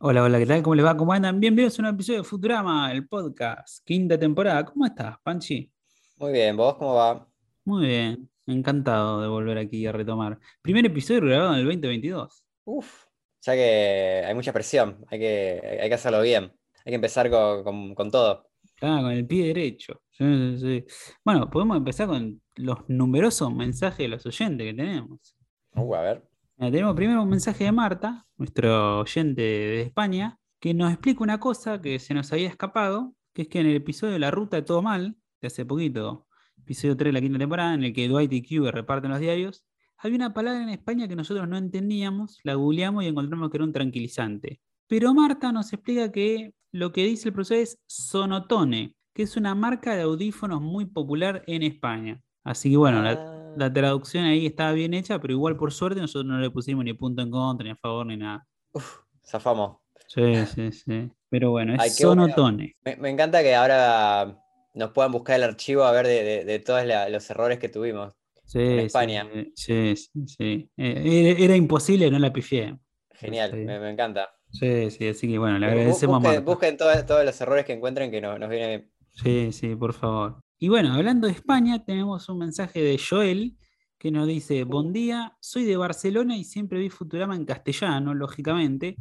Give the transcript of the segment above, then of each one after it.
Hola, hola, ¿qué tal? ¿Cómo les va? ¿Cómo andan? Bienvenidos a un episodio de Futurama, el podcast, quinta temporada. ¿Cómo estás, Panchi? Muy bien, ¿vos cómo va? Muy bien, encantado de volver aquí a retomar. Primer episodio grabado en el 2022. Uf, ya que hay mucha presión, hay que, hay que hacerlo bien, hay que empezar con, con- con todo. Ah, con el pie derecho. Sí, sí, sí. Bueno, podemos empezar con los numerosos mensajes de los oyentes que tenemos. Uh, a ver. Mira, tenemos primero un mensaje de Marta, nuestro oyente de España, que nos explica una cosa que se nos había escapado, que es que en el episodio de La Ruta de Todo Mal, de hace poquito, episodio 3 de la quinta temporada, en el que Dwight y Cube reparten los diarios, había una palabra en España que nosotros no entendíamos, la googleamos y encontramos que era un tranquilizante. Pero Marta nos explica que lo que dice el profesor es Sonotone, que es una marca de audífonos muy popular en España. Así que bueno, la, Ah, la traducción ahí estaba bien hecha, pero igual por suerte nosotros no le pusimos ni punto en contra, ni a favor, ni nada. uf, zafamos. Sí, sí, sí. Pero bueno, es Ay, sonotone. Me, me encanta que ahora nos puedan buscar el archivo a ver de, de- de todos la- los errores que tuvimos. Sí, En España. Sí, sí, sí. Eh, Era, era imposible, no la pifié. Genial, Sí. me, me encanta. Sí, sí, así que bueno, le Bu- agradecemos a busquen, Marta. busquen todos, todos los errores que encuentren que no- nos viene bien. Sí, sí, por favor. Y bueno, hablando de España, tenemos un mensaje de Joel que nos dice, buen día, soy de Barcelona y siempre vi Futurama en castellano, lógicamente,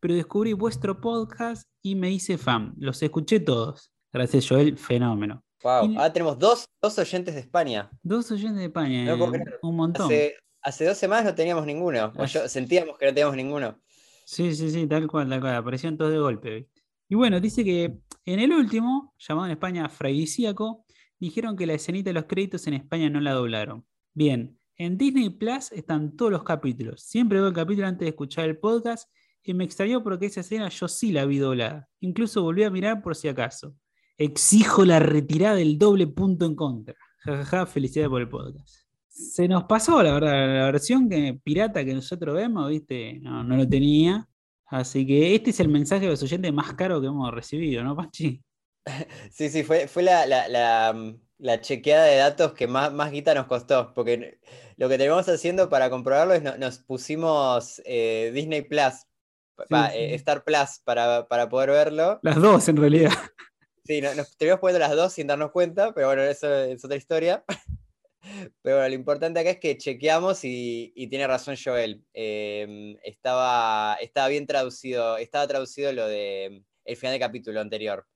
pero descubrí vuestro podcast y me hice fan. Los escuché todos. Gracias, Joel, fenómeno. Wow, Y- ahora tenemos dos, dos oyentes de España. Dos oyentes de España, No puedo creer. un montón. Hace, hace dos semanas no teníamos ninguno. O yo sentíamos que no teníamos ninguno. Sí, sí, sí, tal cual, tal cual. Aparecieron todos de golpe. Y bueno, dice que en el último, llamado en España Fraidisíaco, dijeron que la escenita de los créditos en España no la doblaron. Bien, en Disney Plus están todos los capítulos. Siempre veo el capítulo antes de escuchar el podcast y me extrañó porque esa escena yo sí la vi doblada. Incluso volví a mirar por si acaso. Exijo la retirada del doble punto en contra. Jajaja, felicidades por el podcast. Se nos pasó, la verdad, la versión que, pirata que nosotros vemos, ¿viste? No, no lo tenía. Así que este es el mensaje de los oyentes más caro que hemos recibido, ¿no, Pachi? Sí, sí, fue, fue la, la- la, mm, la chequeada de datos que más, más guita nos costó, porque lo que tenemos haciendo para comprobarlo es no- nos pusimos eh, Disney Plus, pa- Sí, pa- sí. eh, Star Plus para, para poder verlo. Las dos, en realidad. Sí, no- nos terminamos poniendo las dos sin darnos cuenta, pero bueno, eso es otra historia. Pero bueno, lo importante acá es que chequeamos y, y tiene razón Joel. em, estaba, estaba bien traducido, estaba traducido lo de el final del capítulo anterior.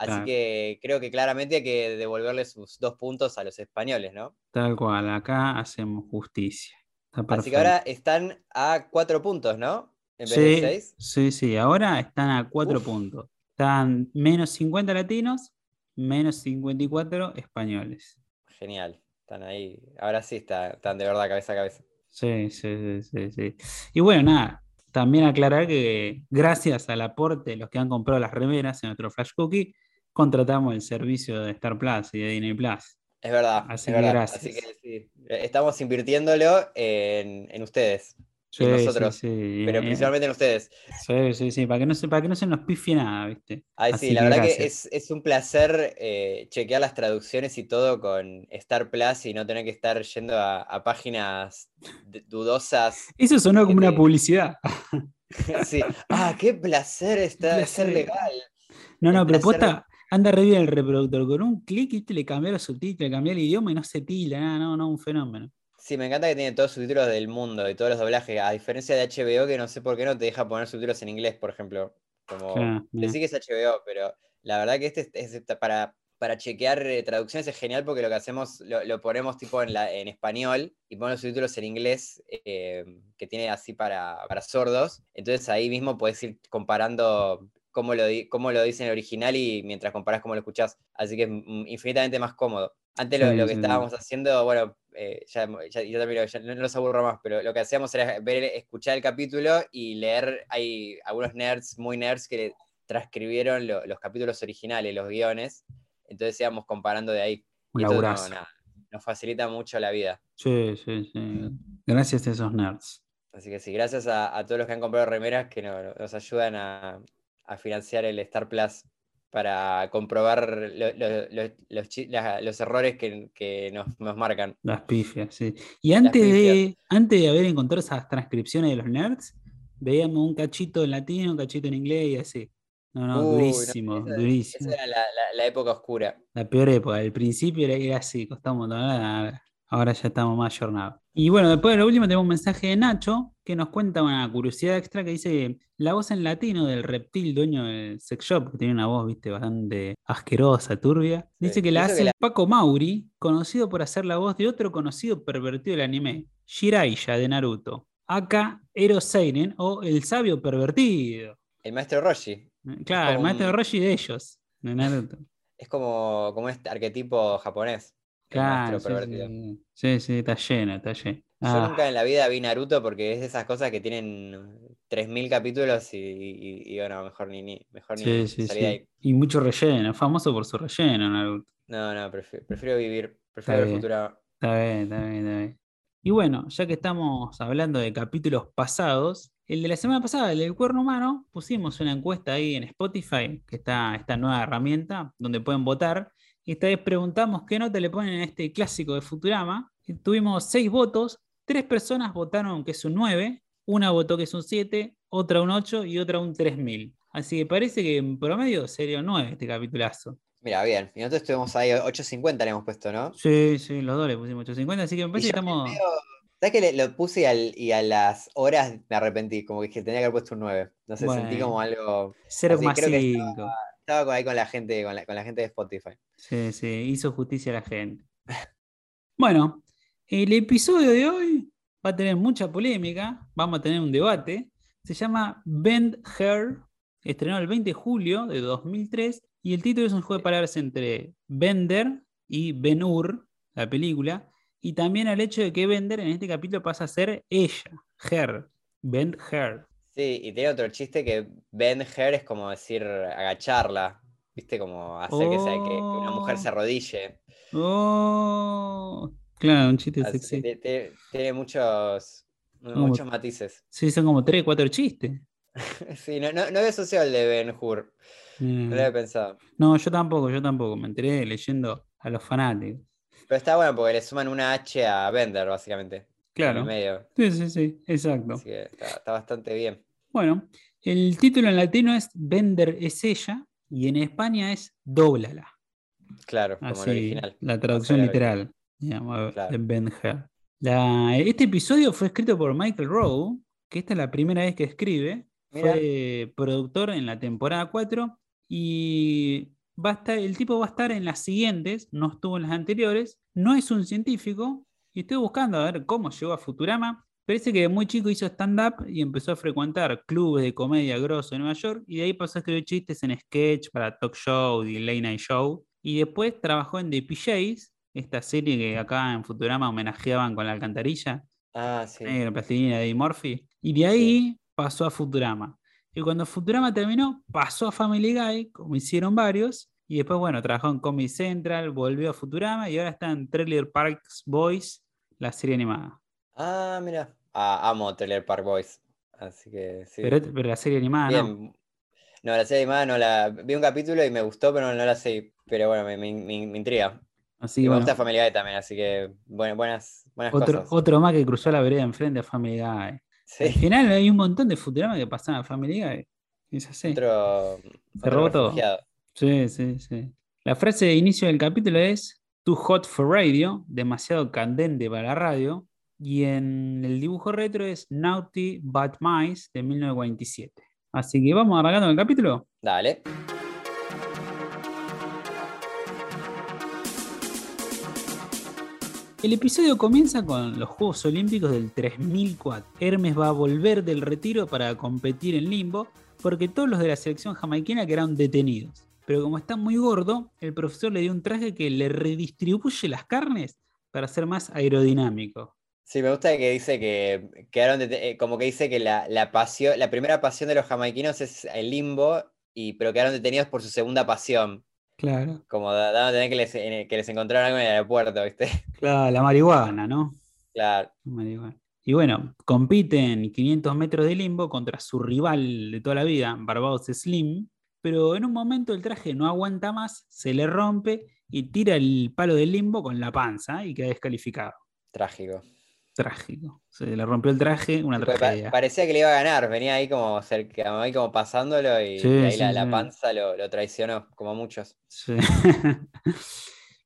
Así que creo que claramente hay que devolverle sus dos puntos a los españoles, ¿no? Tal cual, acá hacemos justicia. Así que ahora están a cuatro puntos, ¿no? En vez de Sí, seis. sí, sí, ahora están a cuatro Uf. puntos. Están menos 50 latinos, menos 54 españoles. Genial. Están ahí. Ahora sí está- están de verdad cabeza a cabeza. Sí, sí, sí, sí, sí. Y bueno, nada, también aclarar que gracias al aporte de los que han comprado las remeras en nuestro Flash Cookie, contratamos el servicio de Star Plus y de Disney Plus. Es verdad, Así es verdad. gracias. Así que sí, estamos invirtiéndolo en, en ustedes, Sí, sí, nosotros, sí, pero principalmente en ustedes. Sí, sí, sí, para que no se, para que no se nos pifie nada, ¿viste? Ay, Así sí, la que verdad que es, es un placer eh, chequear las traducciones y todo con Star Plus y no tener que estar yendo a, a páginas dudosas. Eso sonó como una publicidad. Sí. Ah, qué placer está placer. ser legal. No, no, pero posta, anda re bien el reproductor. Con un clic, ¿viste? le cambié los subtítulos, le cambié el idioma y no se tila, nada, no, no, un fenómeno. Sí, me encanta que tiene todos los subtítulos del mundo y todos los doblajes, a diferencia de HBO que no sé por qué no te deja poner subtítulos en inglés, por ejemplo. Como Claro. Decí que es HBO, pero la verdad que este es, es para, para chequear eh, traducciones es genial porque lo que hacemos, lo, lo ponemos tipo en, la, en español y ponemos los subtítulos en inglés eh, que tiene así para, para sordos. Entonces ahí mismo puedes ir comparando cómo lo, cómo lo dice en el original y mientras comparás cómo lo escuchás. Así que es infinitamente más cómodo. Antes lo, Sí, lo que sí, sí. estábamos haciendo, bueno, eh, ya, ya, yo también lo- ya no, no los aburro más, pero lo que hacíamos era ver, escuchar el capítulo y leer. Hay algunos nerds, muy nerds, que le transcribieron lo- los capítulos originales, los guiones. Entonces íbamos comparando de ahí. Un esto no- laburazo. nada, nos facilita mucho la vida. Sí, sí, sí. Gracias a esos nerds. Así que sí, gracias a, a todos los que han comprado remeras que no- nos ayudan a, a financiar el Star Plus para comprobar lo- lo- lo- los, la- los errores que, que nos, nos marcan. Las pifias, sí. Y antes de, antes de haber encontrado esas transcripciones de los nerds, veíamos un cachito en latino, un cachito en inglés y así. No, no, Uy, no, durísimo, esa- durísimo. Esa era la, la- la época oscura. La peor época, el principio era, era así, costaba un montón, ahora, ya estamos más jornados. Y bueno, después de lo último tenemos un mensaje de Nacho que nos cuenta una curiosidad extra que dice la voz en latino del reptil dueño del sex shop, que tiene una voz, viste, bastante asquerosa, turbia, dice que la hace que la- Paco Mauri, conocido por hacer la voz de otro conocido pervertido del anime, Jiraiya de Naruto, aka Ero Seinen o el sabio pervertido. El maestro Roshi. Claro, el maestro un- Roshi de ellos, de Naruto. Es como, como este arquetipo japonés. El Claro, sí, sí, sí, sí, está lleno, está lleno. Yo Ah, nunca en la vida vi Naruto porque es de esas cosas que tienen 3.000 capítulos y, y- y, bueno, mejor ni, ni- mejor ni sí, salir ahí. Y mucho relleno, famoso por su relleno, Naruto. No, no, prefiero, prefiero vivir, prefiero ver bien. Futurama. Está bien, está bien, está bien. Y bueno, ya que estamos hablando de capítulos pasados, el de la semana pasada, el del cuerno humano, pusimos una encuesta ahí en Spotify, que está esta nueva herramienta donde pueden votar. Y esta vez preguntamos qué nota le ponen a este clásico de Futurama. Y tuvimos seis votos, tres personas votaron que es un 9, una votó que es un 7, otra un 8 y otra un 3000. Así que parece que en promedio sería un 9 este capitulazo. Mira, bien. Y nosotros estuvimos ahí, 8.50 le hemos puesto, ¿no? Sí, sí, los dos le pusimos 850, así que me parece que estamos... medio- ¿Sabes que le- lo puse y, al- y a las horas me arrepentí? Como que dije, tenía que haber puesto un 9. No sé, sentí como algo. 0 Así más creo que 5. Estaba ahí con la gente, con la, gente de Spotify. Sí, sí, hizo justicia a la gente. Bueno, el episodio de hoy va a tener mucha polémica, vamos a tener un debate. Se llama Bend Her, estrenó el 20 de julio de 2003 y el título es un juego de palabras entre Bender y Ben Hur, la película, y también al hecho de que Bender en este capítulo pasa a ser ella, Her, Bend Her. Sí, y tiene otro chiste que bend her es como decir agacharla. ¿Viste? Como hacer que, sea, que, una mujer se Oh. arrodille. Oh, claro, un chiste Así sexy. tiene muchos, Como- muchos matices. Sí, son como 3, 4 chistes. Sí, no, no, no había asociado el de Ben Hur. No lo había pensado. No, yo tampoco, yo tampoco. Me enteré leyendo a los fanáticos. Pero está bueno porque le suman una H a Bender, básicamente. En Claro. el medio. Sí, sí, sí, exacto. Así que está, está bastante bien. Bueno, el título en latino es Bender es ella y en España es Dóblala. Claro, como Así, el original. la traducción literal, digamos, Claro. de. La- este episodio fue escrito por Michael Rowe, que esta es la primera vez que escribe. Mira. Fue productor en la temporada 4 y va a estar, el tipo va a estar en las siguientes, no estuvo en las anteriores. No es un científico y estoy buscando a ver cómo llegó a Futurama. Parece que de muy chico hizo stand-up y empezó a frecuentar clubes de comedia grosso en Nueva York y de ahí pasó a escribir chistes en sketch para talk show y late night show. Y después trabajó en The PJs, esta serie que acá en Futurama homenajeaban con la alcantarilla, Ah, sí. la plastilina de Eddie Murphy. Y de ahí pasó a Futurama. Y cuando Futurama terminó, pasó a Family Guy, como hicieron varios. Y después, bueno, trabajó en Comedy Central, volvió a Futurama y ahora está en Trailer Parks Boys, la serie animada. Ah, mira. Ah, amo Trailer Park Boys. Así que sí. Pero, pero la serie animada no. Bien. No, la serie animada no la. Vi un capítulo y me gustó, pero no la sé. Pero bueno, me, me- me- intriga. Así y me gusta Family Guy también, así que bueno, buenas, buenas otro, cosas. otro más que cruzó la vereda enfrente a Family Guy. Sí, Al final hay un montón de Futurama que pasaban a Family Guy. Es así. otro, otro robó todo. Sí, sí, sí. La frase de inicio del capítulo es Too hot for radio, demasiado candente para la radio. Y en el dibujo retro es Naughty But Mice de 1947. Así que vamos arrancando el capítulo. Dale. El episodio comienza con los Juegos Olímpicos del 3004. Hermes va a volver del retiro para competir en limbo porque todos los de la selección jamaiquina quedaron detenidos. Pero como está muy gordo, el profesor le dio un traje que le redistribuye las carnes para ser más aerodinámico. Sí, me gusta que dice que quedaron eh, como que dice que la, la pasión, la primera pasión de los jamaiquinos es el limbo, y, pero quedaron detenidos por su segunda pasión. Claro. Como da- dando a entender que les, en- que les encontraron algo en el aeropuerto, ¿viste? Claro, la marihuana, ¿no? Claro. La marihuana. Y bueno, compiten 500 metros de limbo contra su rival de toda la vida, Barbados Slim, pero en un momento el traje no aguanta más, se le rompe y tira el palo del limbo con la panza y queda descalificado. Trágico. Trágico. Se le rompió el traje, una tragedia. parecía que le iba a ganar, venía ahí como cerca, ahí como pasándolo y, ahí la, panza lo, traicionó, como muchos.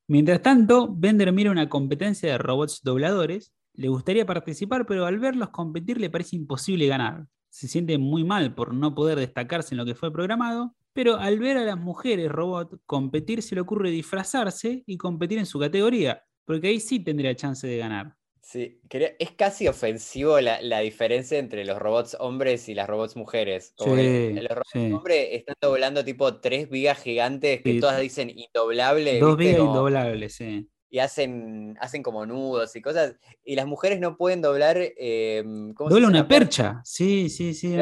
Mientras tanto, Bender mira una competencia de robots dobladores. Le gustaría participar, pero al verlos competir le parece imposible ganar. Se siente muy mal por no poder destacarse en lo que fue programado, pero al ver a las mujeres robot competir se le ocurre disfrazarse y competir en su categoría, porque ahí sí tendría chance de ganar. Sí, es casi ofensivo la, diferencia entre los robots hombres y las robots mujeres. Como los robots hombres están doblando tipo tres vigas gigantes que todas dicen indoblables. Dos vigas indoblables, sí. Y hacen, hacen como nudos y cosas. Y las mujeres no pueden doblar. Eh, Dobla una percha. Sí, sí, sí.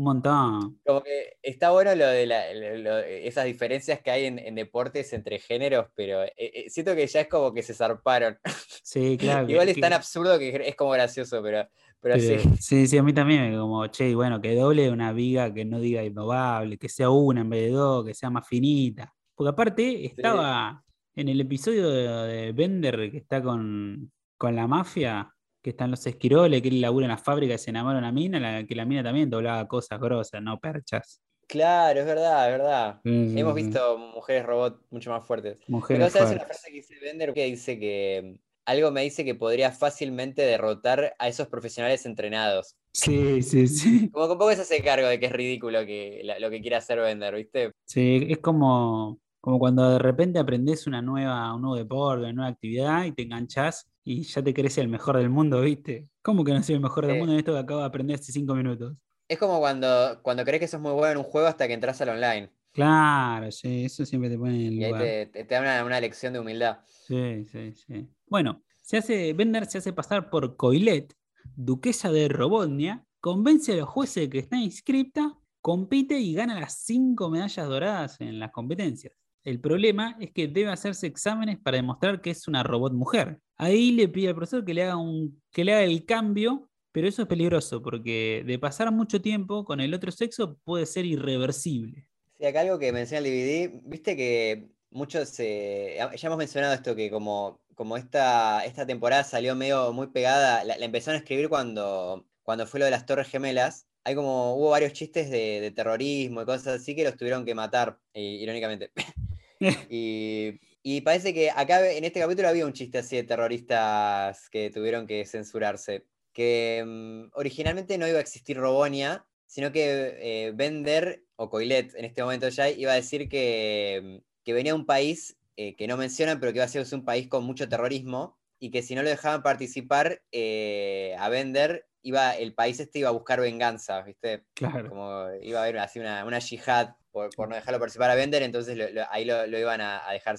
Un montón. Como que está bueno lo de esas diferencias que hay en, deportes entre géneros, pero eh, eh, siento que ya es como que se zarparon. Sí, claro. Igual es tan absurdo que es como gracioso, pero, pero, sí. Sí, sí, a mí también, como, che, bueno, que doble una viga que no diga innovable, que sea una en vez de dos, que sea más finita. Porque aparte estaba en el episodio de, Bender que está con, con la mafia, que están los esquiroles, que él labura en la fábrica y se enamora de una mina, que la mina también doblaba cosas grosas, no perchas. Claro, es verdad, es verdad. Hemos visto mujeres robot mucho más fuertes. Mujeres Pero, ¿sabes una frase que dice Bender que dice que algo me dice que podría fácilmente derrotar a esos profesionales entrenados? Sí, sí, sí. Como que un poco se hace cargo de que es ridículo que, lo que quiere hacer Bender, ¿viste? Sí, es como, como cuando de repente aprendes una nueva, un nuevo deporte, una nueva actividad y te enganchas y ya te crees el mejor del mundo, ¿viste? ¿Cómo que no soy el mejor del mundo en esto que acabo de aprender hace cinco minutos? Es como cuando, cuando crees que sos muy bueno en un juego hasta que entras al online. Claro, sí, eso siempre te pone en el y lugar. Ahí te, da una, lección de humildad. Sí, sí, sí. Bueno, se hace, Bender se hace pasar por Coilet, duquesa de Robotnia, convence a los jueces de que está inscripta, compite y gana las cinco medallas doradas en las competencias. El problema es que debe hacerse exámenes para demostrar que es una robot mujer. Ahí le pide al profesor que le haga, un, que le haga el cambio, pero eso es peligroso porque de pasar mucho tiempo con el otro sexo puede ser irreversible. Sí, acá algo que menciona el DVD, viste que muchos, eh, ya hemos mencionado esto, que como, como esta, esta temporada salió medio muy pegada, la, empezaron a escribir cuando, cuando fue lo de las Torres Gemelas, hay como, hubo varios chistes de, terrorismo y cosas así que los tuvieron que matar, irónicamente. y, parece que acá en este capítulo había un chiste así de terroristas que tuvieron que censurarse. Que mm, originalmente no iba a existir Robonia, sino que eh, Bender, o Coilet en este momento ya, iba a decir que, mm, que venía un país eh, que no mencionan, pero que iba a ser un país con mucho terrorismo, y que si no lo dejaban participar eh, a Bender, iba, el país este iba a buscar venganza, ¿viste? Claro. Como iba a haber así una, una yihad por, no dejarlo participar a Bender, entonces ahí lo, iban a, dejar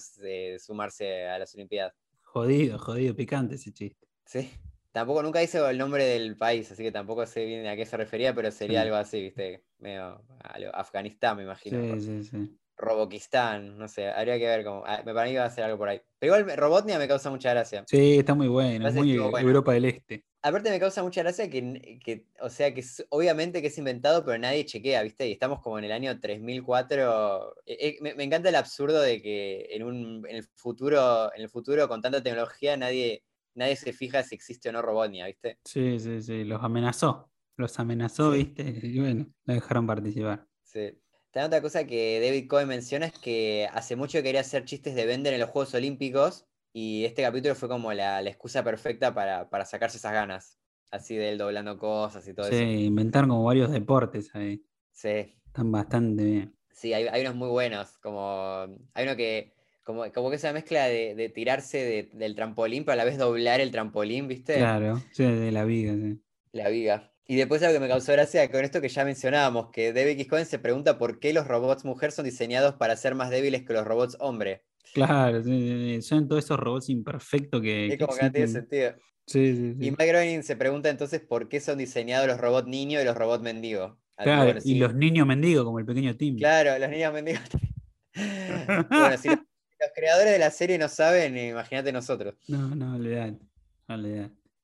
sumarse a las Olimpiadas. Jodido, jodido, picante ese chiste. Sí. Tampoco nunca hice el nombre del país, así que tampoco sé bien a qué se refería, pero sería algo así, ¿viste? Medio Afganistán, me imagino. Sí, sí, sí. Roboquistán, no sé, habría que ver cómo. Ah, me parece que iba a ser algo por ahí. Pero igual Robotnia me causa mucha gracia. Sí, está muy bueno, es muy Europa del Este. Aparte me causa mucha gracia que, o sea, que obviamente que es inventado, pero nadie chequea, ¿viste? Y estamos como en el año 3004. Eh, eh, me, encanta el absurdo de que en, un, en, el futuro, en el futuro, con tanta tecnología, nadie, nadie se fija si existe o no Robotnia, ¿viste? Sí, sí, sí, los amenazó. Los amenazó, ¿viste? Y bueno, lo dejaron participar. Sí. También otra cosa que David Cohen menciona es que hace mucho quería hacer chistes de Bender en los Juegos Olímpicos y este capítulo fue como la, excusa perfecta para, sacarse esas ganas, así de él doblando cosas y todo eso. Sí, inventaron como varios deportes ahí. Sí. Están bastante bien. Sí, hay, unos muy buenos, como hay uno que como, como que esa mezcla de, tirarse del trampolín, pero a la vez doblar el trampolín, ¿viste? Claro, sí, de la viga, sí. La viga. Y después algo que me causó gracia con esto que ya mencionábamos, que David X. Cohen se pregunta por qué los robots mujer son diseñados para ser más débiles que los robots hombre. Claro, son todos esos robots imperfectos que. Es como que, no tiene sentido. Sí, sí, Y Mike Groening se pregunta entonces por qué son diseñados los robots niños y los robots mendigo. Claro, y los niños mendigos, como el pequeño Tim. Claro, los niños mendigos. bueno, si los, creadores de la serie no saben, imagínate nosotros. No, no. Olvidate.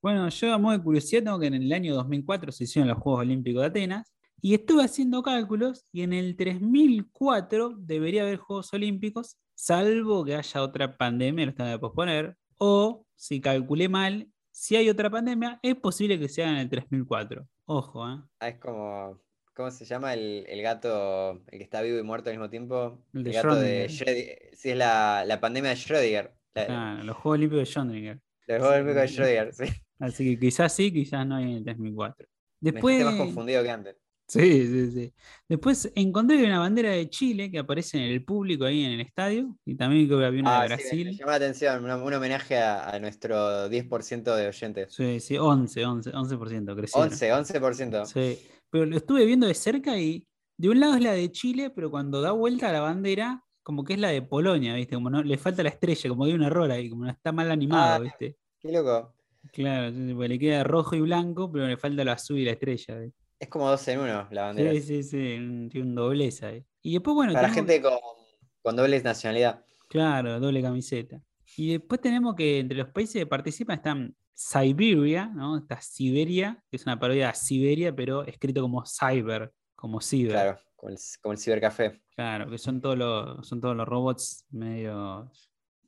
Bueno, yo a modo de curiosidad tengo que en el año 2004 se hicieron los Juegos Olímpicos de Atenas y estuve haciendo cálculos y en el 3004 debería haber Juegos Olímpicos, salvo que haya otra pandemia, lo están de posponer, o si calculé mal, si hay otra pandemia, es posible que sea en el 3004. Ojo, ¿eh? Ah, es como. ¿Cómo se llama el, el gato, el que está vivo y muerto al mismo tiempo? El de gato de Schrödinger. Sí, es la, la pandemia de Schrödinger. La- Claro, los Juegos Olímpicos de Schrödinger. Los Juegos Olímpicos de. Schrödinger, sí. Así que quizás sí, quizás no hay en el 3004. Me Después, más confundido que antes. Sí, sí, sí. Después encontré una bandera de Chile que aparece en el público ahí en el estadio. Y también creo que había una de Ah, sí, me- Brasil. llama la atención, un homenaje a, a nuestro 10% de oyentes. Sí, sí, 11, 11, 11% crecieron. 11, 11%. Sí, pero lo estuve viendo de cerca y de un lado es la de Chile, pero cuando da vuelta la bandera, como que es la de Polonia, ¿viste? Como no, le falta la estrella, como que hay un error ahí, como no está mal animado, Ah. ¿viste? Qué loco. Claro, sí, sí, porque le queda rojo y blanco, pero le falta lo azul y la estrella. ¿viste? Es como dos en uno la bandera. Sí, sí, sí, un- tiene un doblez ahí. Y después, bueno, Para tenemos- gente con, con doble nacionalidad. Claro, doble camiseta. Y después tenemos que entre los países que participan están Siberia, ¿no? Está Siberia, que es una parodia a Siberia, pero escrito como cyber, como ciber. Claro, como el, como el cibercafé. Claro, que son todos los, son todos los robots medio,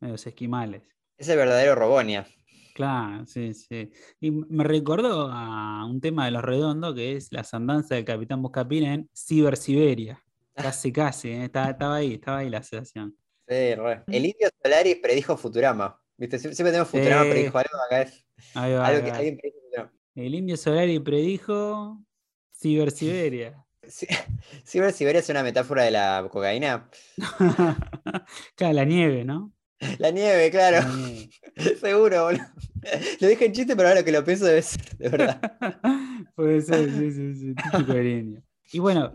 medios esquimales. Es el verdadero Robonia. Claro, sí, sí. Y me recordó a un tema de los redondos que es las andanzas del Capitán Buscapina en Ciber Siberia. Casi, casi, ¿eh? estaba, estaba ahí, estaba ahí la asociación. Sí, re. El indio Solari predijo Futurama. ¿Viste? Sie- Siempre tenemos Futurama, Sí. predijo algo, acá es Ahí va, algo que alguien predijo Futurama. El indio Solari predijo Ciber Siberia. Sí, Ciber Siberia es una metáfora de la cocaína. claro, la nieve, ¿no? La nieve, claro. La nieve. Seguro, boludo. Lo dije en chiste, pero ahora que lo pienso debe ser de verdad. Puede ser, sí, sí, sí, típico del indio. Y bueno,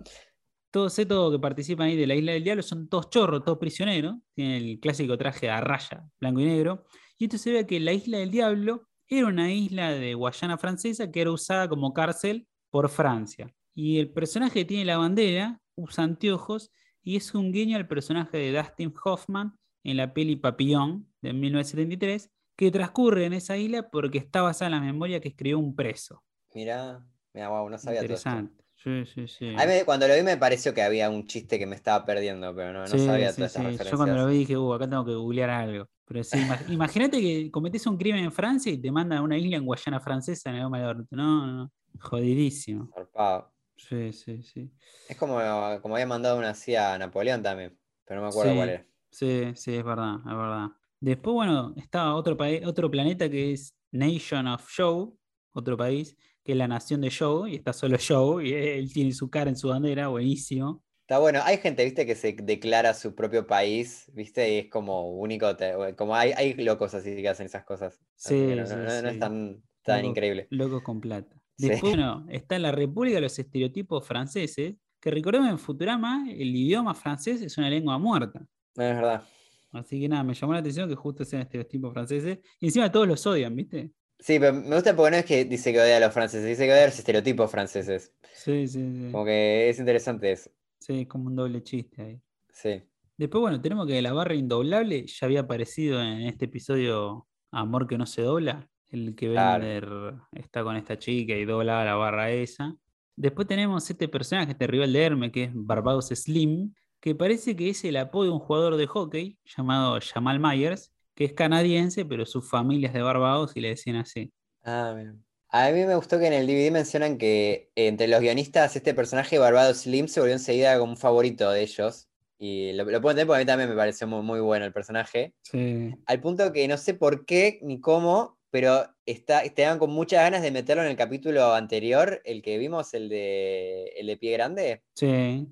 todos estos que participan ahí de la Isla del Diablo son todos chorros, todos prisioneros. Tienen el clásico traje a raya, blanco y negro. Y esto se ve que la Isla del Diablo era una isla de Guayana francesa que era usada como cárcel por Francia. Y el personaje que tiene la bandera usa anteojos y es un guiño al personaje de Dustin Hoffman en la peli Papillon de 1973, que transcurre en esa isla porque está basada en la memoria que escribió un preso. Mirá, mira, wow, no sabía todo esto. Interesante. Sí, sí, sí. A mí cuando lo vi me pareció que había un chiste que me estaba perdiendo, pero no, no Sí, sabía sí, todas sí. esas Yo cuando lo vi dije, uh, acá tengo que googlear algo. Pero sí, ima- imagínate que cometés un crimen en Francia y te mandan a una isla en Guayana Francesa en el del Orto. No, no, no. Jodidísimo. Zarpado. Sí, sí, sí. Es como, como había mandado una así a Napoleón también, pero no me acuerdo cuál era. Sí, sí, es verdad, es verdad. Después, bueno, está otro, país, otro planeta que es Nation of Show, otro país, que es la nación de Show, y está solo Show, y él tiene su cara en su bandera, buenísimo. Está bueno, hay gente, viste, que se declara su propio país, viste, y es como único, te- como hay, hay locos así que hacen esas cosas. Sí, no, sí, no- no- no es tan, tan Locos- increíble. Locos con plata. Sí. Después, bueno, está la República de los Estereotipos Franceses, que recordemos en Futurama, el idioma francés es una lengua muerta. No, es verdad. Así que nada, me llamó la atención que justo sean estereotipos franceses. Y encima todos los odian, ¿viste? Sí, pero me gusta porque no es que dice que odia a los franceses, dice que odia a los estereotipos franceses. Sí, sí, sí. Como que es interesante eso. Sí, es como un doble chiste ahí. Sí. Después, bueno, tenemos que la barra indoblable ya había aparecido en este episodio Amor que no se dobla. El que Claro. Bender está con esta chica y dobla la barra esa. Después tenemos este personaje, este rival de Hermes, que es Barbados Slim, que parece que es el apodo de un jugador de hockey llamado Jamal Myers, que es canadiense, pero su familia es de Barbados y le decían así. Ah, bien. A mí me gustó que en el DVD mencionan que entre los guionistas este personaje Barbados Slim se volvió enseguida como un favorito de ellos. Y lo, lo puedo entender porque a mí también me pareció muy, muy bueno el personaje. Sí. Al punto que no sé por qué ni cómo, pero está, estaban con muchas ganas de meterlo en el capítulo anterior, el que vimos, el de, el de Pie Grande. Sí.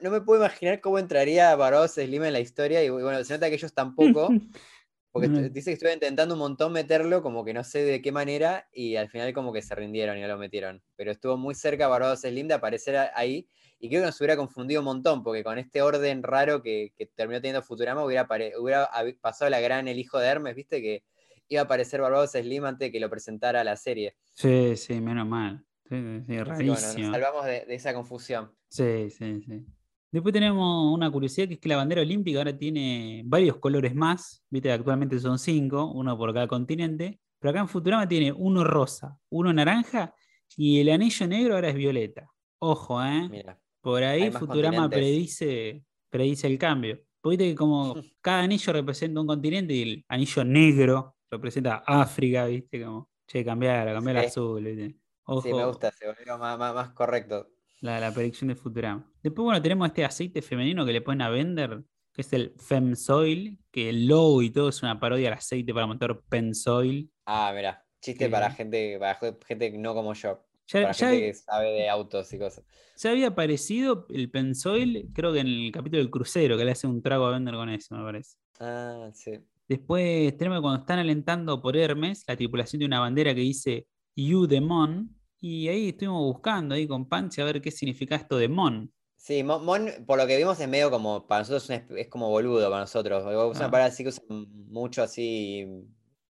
No, me puedo imaginar cómo entraría Barbados Slim en la historia. Y bueno, se nota que ellos tampoco. Porque dice que estuve intentando un montón meterlo, como que no sé de qué manera, y al final como que se rindieron y no lo metieron. Pero estuvo muy cerca Barbados Slim de aparecer ahí, y creo que nos hubiera confundido un montón, porque con este orden raro que, que terminó teniendo Futurama, hubiera, hubiera pasado la gran El Hijo de Hermes, viste, que iba a aparecer Barbados Slim antes de que lo presentara la serie. Sí, sí, menos mal. Sí, sí, que bueno, nos rarísimo. salvamos de, de esa confusión. Sí, sí, sí. Después tenemos una curiosidad que es que la bandera olímpica ahora tiene varios colores más. Viste, actualmente son cinco, uno por cada continente. Pero acá en Futurama tiene uno rosa, uno naranja y el anillo negro ahora es violeta. Ojo, ¿eh? Mira, Por ahí Futurama predice, predice el cambio. Viste que como cada anillo representa un continente y el anillo negro representa África, ¿viste? Como Che, cambiar, cambiar Sí. azul. ¿viste? Ojo, Sí, me gusta, se volvió más, más, más correcto. La, la predicción de Futurama. Después, bueno, tenemos este aceite femenino que le ponen a vender, que es el Femsoil, que el logo y todo es una parodia al aceite para motor Pensoil. Ah, mira, chiste Que- para gente, para gente no como yo. Ya, Para ya- gente que sabe de autos y cosas. ya había aparecido el Pensoil, creo que en el capítulo del crucero, que le hace un trago a vender con eso, me parece. Ah, sí. Después tenemos cuando están alentando por Hermes, la tripulación de una bandera que dice You the Mon. Y ahí estuvimos buscando ahí con Panchi a ver qué significa esto de Mon. Sí, Mon, Mon, por lo que vimos es medio como, para nosotros es, como boludo para nosotros. Es una Ah. palabra así que usan mucho así,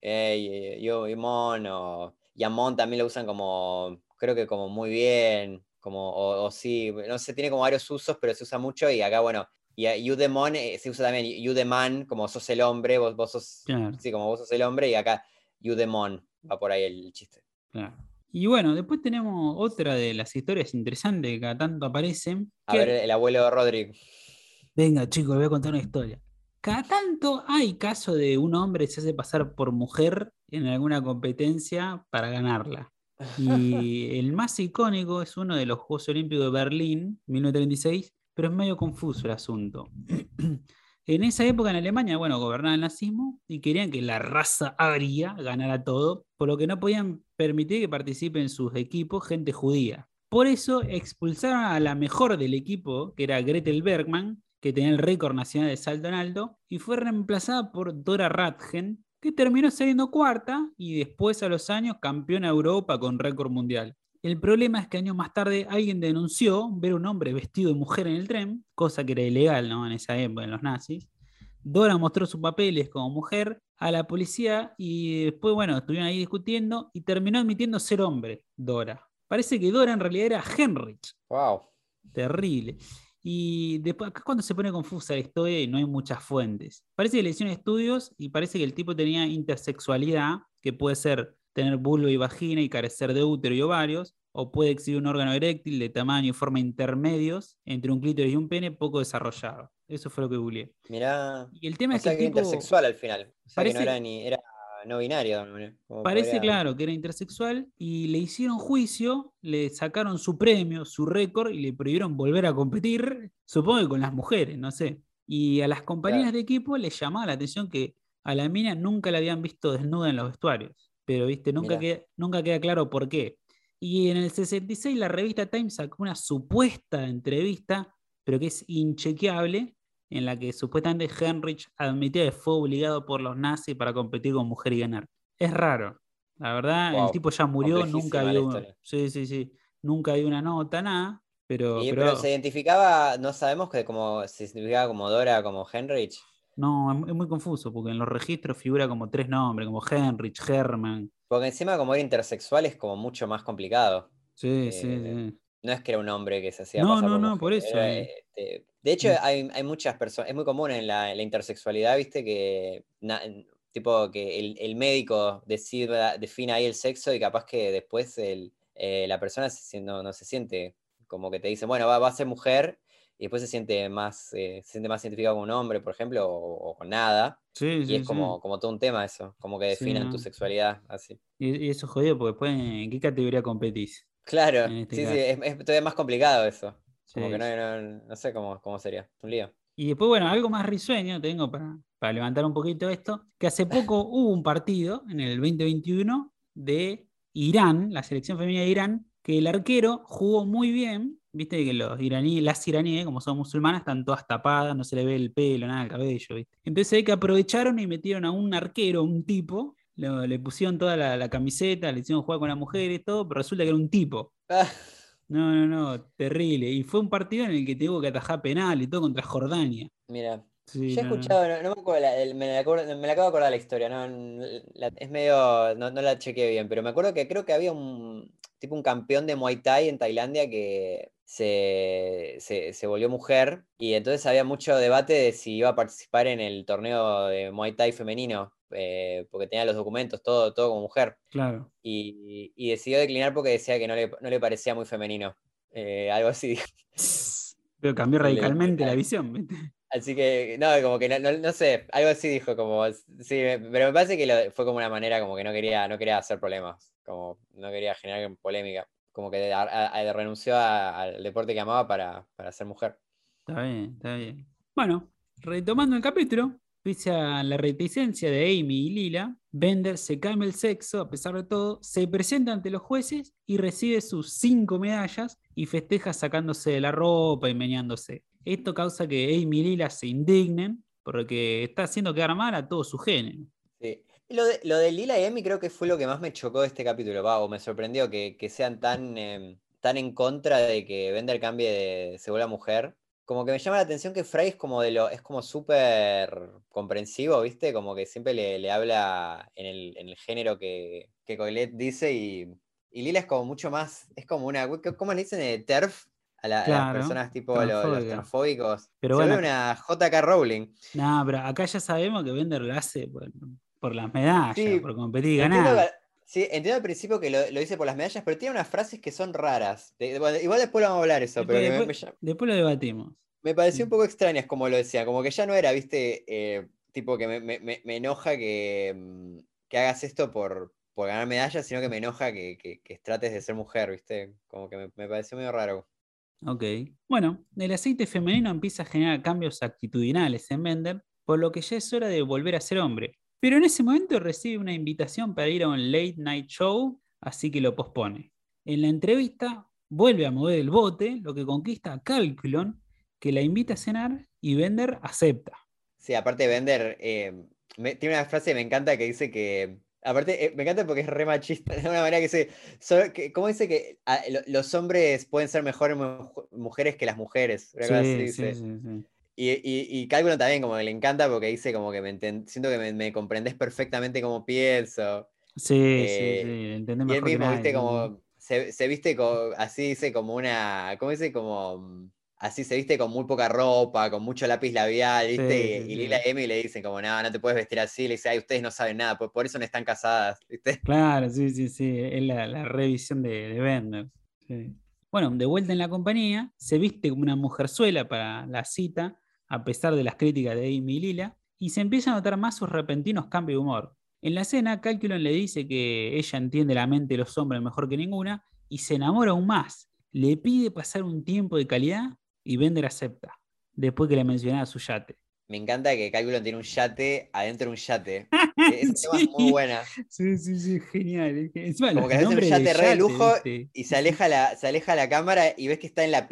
hey, yo y Mon, o, y a Mon también lo usan como, creo que como muy bien, como, o, o sí, no sé, tiene como varios usos, pero se usa mucho y acá, bueno, y a you the Mon eh, se usa también you the man, como sos el hombre, vos, vos sos, Claro. sí, como vos sos el hombre y acá you the Mon, va por ahí el chiste. Claro. Y bueno, después tenemos otra de las historias interesantes que cada tanto aparecen. A que- ver, el abuelo de Rodri. Venga, chicos, voy a contar una historia. Cada tanto hay caso de un hombre que se hace pasar por mujer en alguna competencia para ganarla. Y el más icónico es uno de los Juegos Olímpicos de Berlín, 1936, pero es medio confuso el asunto. En esa época en Alemania, bueno, gobernaba el nazismo y querían que la raza aria ganara todo, por lo que no podían permitir que participe en sus equipos gente judía. Por eso expulsaron a la mejor del equipo, que era Gretel Bergman, que tenía el récord nacional de salto en alto, y fue reemplazada por Dora Ratgen, que terminó saliendo cuarta y después a los años campeona de Europa con récord mundial. El problema es que años más tarde alguien denunció ver un hombre vestido de mujer en el tren, cosa que era ilegal ¿no? en esa época, en los nazis. Dora mostró sus papeles como mujer a la policía y después, bueno, estuvieron ahí discutiendo y terminó admitiendo ser hombre, Dora. Parece que Dora en realidad era Henrich. Wow. Terrible. Y después, acá es cuando se pone confusa la historia y no hay muchas fuentes. Parece que le hicieron estudios y parece que el tipo tenía intersexualidad, que puede ser tener bulbo y vagina y carecer de útero y ovarios, o puede exhibir un órgano eréctil de tamaño y forma intermedios entre un clítoris y un pene poco desarrollado. Eso fue lo que googleé. Mirá. Y el tema O es sea que que tipo intersexual al final. O sea que no parece- era ni, era no binario. parece podría- claro que era intersexual y le hicieron juicio, le sacaron su premio, su récord y le prohibieron volver a competir, supongo que con las mujeres, no sé. Y a las compañeras Claro. de equipo les llamaba la atención que a la mina nunca la habían visto desnuda en los vestuarios, pero viste, nunca, queda, nunca queda claro por qué. Y en el 66 la revista Time sacó una supuesta entrevista, pero que es inchequeable, en la que supuestamente Henrich admitía que fue obligado por los nazis para competir con mujer y ganar. Es raro. La verdad, el tipo ya murió, nunca había, historia. sí, sí, sí, nunca una nota, nada, pero, Y- pero pero se identificaba, no sabemos que como se identificaba como Dora, como Henrich. No, es, muy confuso, porque en los registros figura como tres nombres, como Henrich, Herman. Porque encima como era intersexual es como mucho más complicado. Sí, sí, Eh, sí. No es que era un hombre que se hacía No, pasar no, por no, mujer, por eso, era, eh. este, de hecho, Mm. hay, hay muchas personas, es muy común en la, en la intersexualidad, viste, que na- tipo que el, el médico decida, defina ahí el sexo y capaz que después el, eh, la persona se no, no se siente como que te dice, bueno, va, va a ser mujer y después se siente más, eh, se siente más identificado con un hombre, por ejemplo, o, o con nada. Sí, Y sí, es sí. como, como todo un tema eso, como que definan tu sexualidad así. Y, y eso es jodido, porque después, ¿en qué categoría competís? Claro, este sí, sí, es, es todavía más complicado eso. Como que no, no, no sé cómo, cómo sería, un lío. Y después, bueno, algo más risueño tengo para, para levantar un poquito esto, que hace poco hubo un partido en el 2021 de Irán, la selección femenina de Irán, que el arquero jugó muy bien, viste que los iraníes, las iraníes, como son musulmanas, están todas tapadas, no se le ve el pelo, nada, el cabello, ¿viste? Entonces hay que aprovecharon y metieron a un arquero, un tipo, lo- le pusieron toda la, la camiseta, le hicieron jugar con las mujeres, todo, pero resulta que era un tipo. Ah, No, no, no, terrible. Y fue un partido en el que tuvo que atajar penal y todo contra Jordania. mira, Sí, yo he no, escuchado, no, no me acuerdo, la- el- me, la acuerdo- me la acabo de acordar la historia, no, La- es medio, no, no la chequeé bien, pero me acuerdo que creo que había un tipo un campeón de Muay Thai en Tailandia que se, se, se volvió mujer y entonces había mucho debate de si iba a participar en el torneo de Muay Thai femenino, eh, porque tenía los documentos, todo, todo como mujer. Claro. y, y decidió declinar porque decía que no le, no le parecía muy femenino. Eh, algo así. Pero cambió radicalmente la visión. ¿viste? Así que, no, como que no, no, sé, algo así dijo, como, sí, pero me parece que fue como una manera como que no quería, no quería hacer problemas, como no quería generar polémica, como que renunció al deporte que amaba para, para ser mujer. Está bien, está bien. Bueno, retomando el capítulo, pese a la reticencia de Amy y Lila, Bender se cambia el sexo, a pesar de todo, se presenta ante los jueces y recibe sus cinco medallas y festeja sacándose de la ropa y meneándose. Esto causa que Amy y Lila se indignen porque está haciendo quedar mal a todo su género. Lo de, lo de Lila y Amy creo que fue lo que más me chocó de este capítulo, va, o me sorprendió que, sean tan, em, tan en contra de que Bender cambie de se vuelva mujer. Como que me llama la atención que Frey es como de lo, es como súper comprensivo, ¿viste? Como que siempre le, habla en el, género que, que Colette dice y, y, Lila es como mucho más, es como una, ¿cómo le dicen? Eh, TERF, a, las personas tipo los, los transfóbicos. Pero Se bueno, una JK Rowling. No, pero acá ya sabemos que Bender lo hace por, las medallas, por competir y ganar. sí, entiendo al principio que lo, dice por las medallas, pero tiene unas frases que son raras. igual después lo vamos a hablar eso, después, pero después, lo debatimos. Me pareció un poco extrañas como lo decía, como que ya no era, viste, eh, tipo que me, enoja que, mm, que, hagas esto por, por ganar medallas, sino que me enoja que, que, trates de ser mujer, viste, como que me, me pareció medio raro. Ok. Bueno, el aceite femenino empieza a generar cambios actitudinales en Bender, por lo que ya es hora de volver a ser hombre. Pero en ese momento recibe una invitación para ir a un late night show, así que lo pospone. En la entrevista vuelve a mover el bote, lo que conquista a Calculon, que la invita a cenar y Bender acepta. Sí, aparte Bender eh, tiene una frase que me encanta que dice que Aparte, eh, me encanta porque es re machista, de una manera que dice, ¿cómo dice que ah, los hombres pueden ser mejores mujeres que las mujeres? Sí, sí, sí, y, y, y Cálculo también, como que le encanta porque dice como que me siento que me, me, comprendes perfectamente cómo pienso. Sí, sí, eh, sí, entendemos. Y él mismo, viste, como, se, se viste como, así dice como una, ¿cómo dice? Como así se viste con muy poca ropa, con mucho lápiz labial, ¿viste? y, Lila y Emi le dicen como, no, no te puedes vestir así, le dice, ay, ustedes no saben nada, por, por eso no están casadas, ¿viste? Claro, sí, sí, sí, es la, revisión de, de Bender. Bueno, de vuelta en la compañía, se viste como una mujerzuela para la cita, a pesar de las críticas de Amy y Lila, y se empieza a notar más sus repentinos cambios de humor. En la cena, Calculon le dice que ella entiende la mente de los hombres mejor que ninguna y se enamora aún más. Le pide pasar un tiempo de calidad y Bender acepta, después que le mencionaba su yate. Me encanta que Calculon tiene un yate adentro de un yate. es muy buena. Sí, sí, sí, genial. Como que a veces un yate re de lujo y se aleja, la, se aleja la cámara y ves que está en la,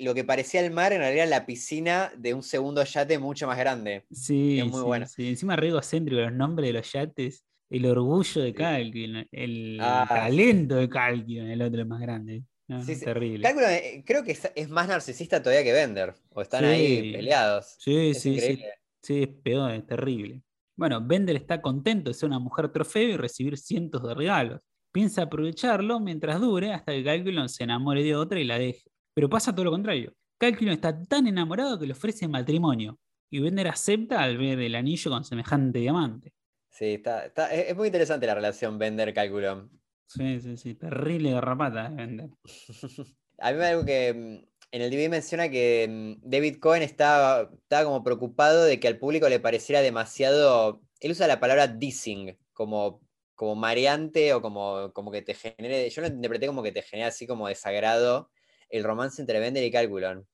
lo que parecía el mar, en realidad la piscina de un segundo yate mucho más grande. Sí, es muy bueno. Encima re egocéntrico, los nombres de los yates, el orgullo de Calculon, el ah, talento de Calculon, el otro es más grande sí, Terrible. Eh, creo que es, más narcisista todavía que Bender. O están ahí peleados. Sí, sí, sí. Sí, es peor, es terrible. Bueno, Bender está contento de ser una mujer trofeo y recibir cientos de regalos. Piensa aprovecharlo mientras dure hasta que Calculon se enamore de otra y la deje. Pero pasa todo lo contrario. Calculon está tan enamorado que le ofrece matrimonio. Y Bender acepta al ver el anillo con semejante diamante. Sí, está, es muy interesante la relación Bender-Calculon. Sí, sí, sí, terrible garrapata vender. A mí me algo que mm, en el DVD menciona que mm, David Cohen estaba, estaba como preocupado de que al público le pareciera demasiado. Él usa la palabra dissing, como, como mareante o como, como que te genere. Yo lo interpreté como que te genera así como desagrado el romance entre Bender y Calculon.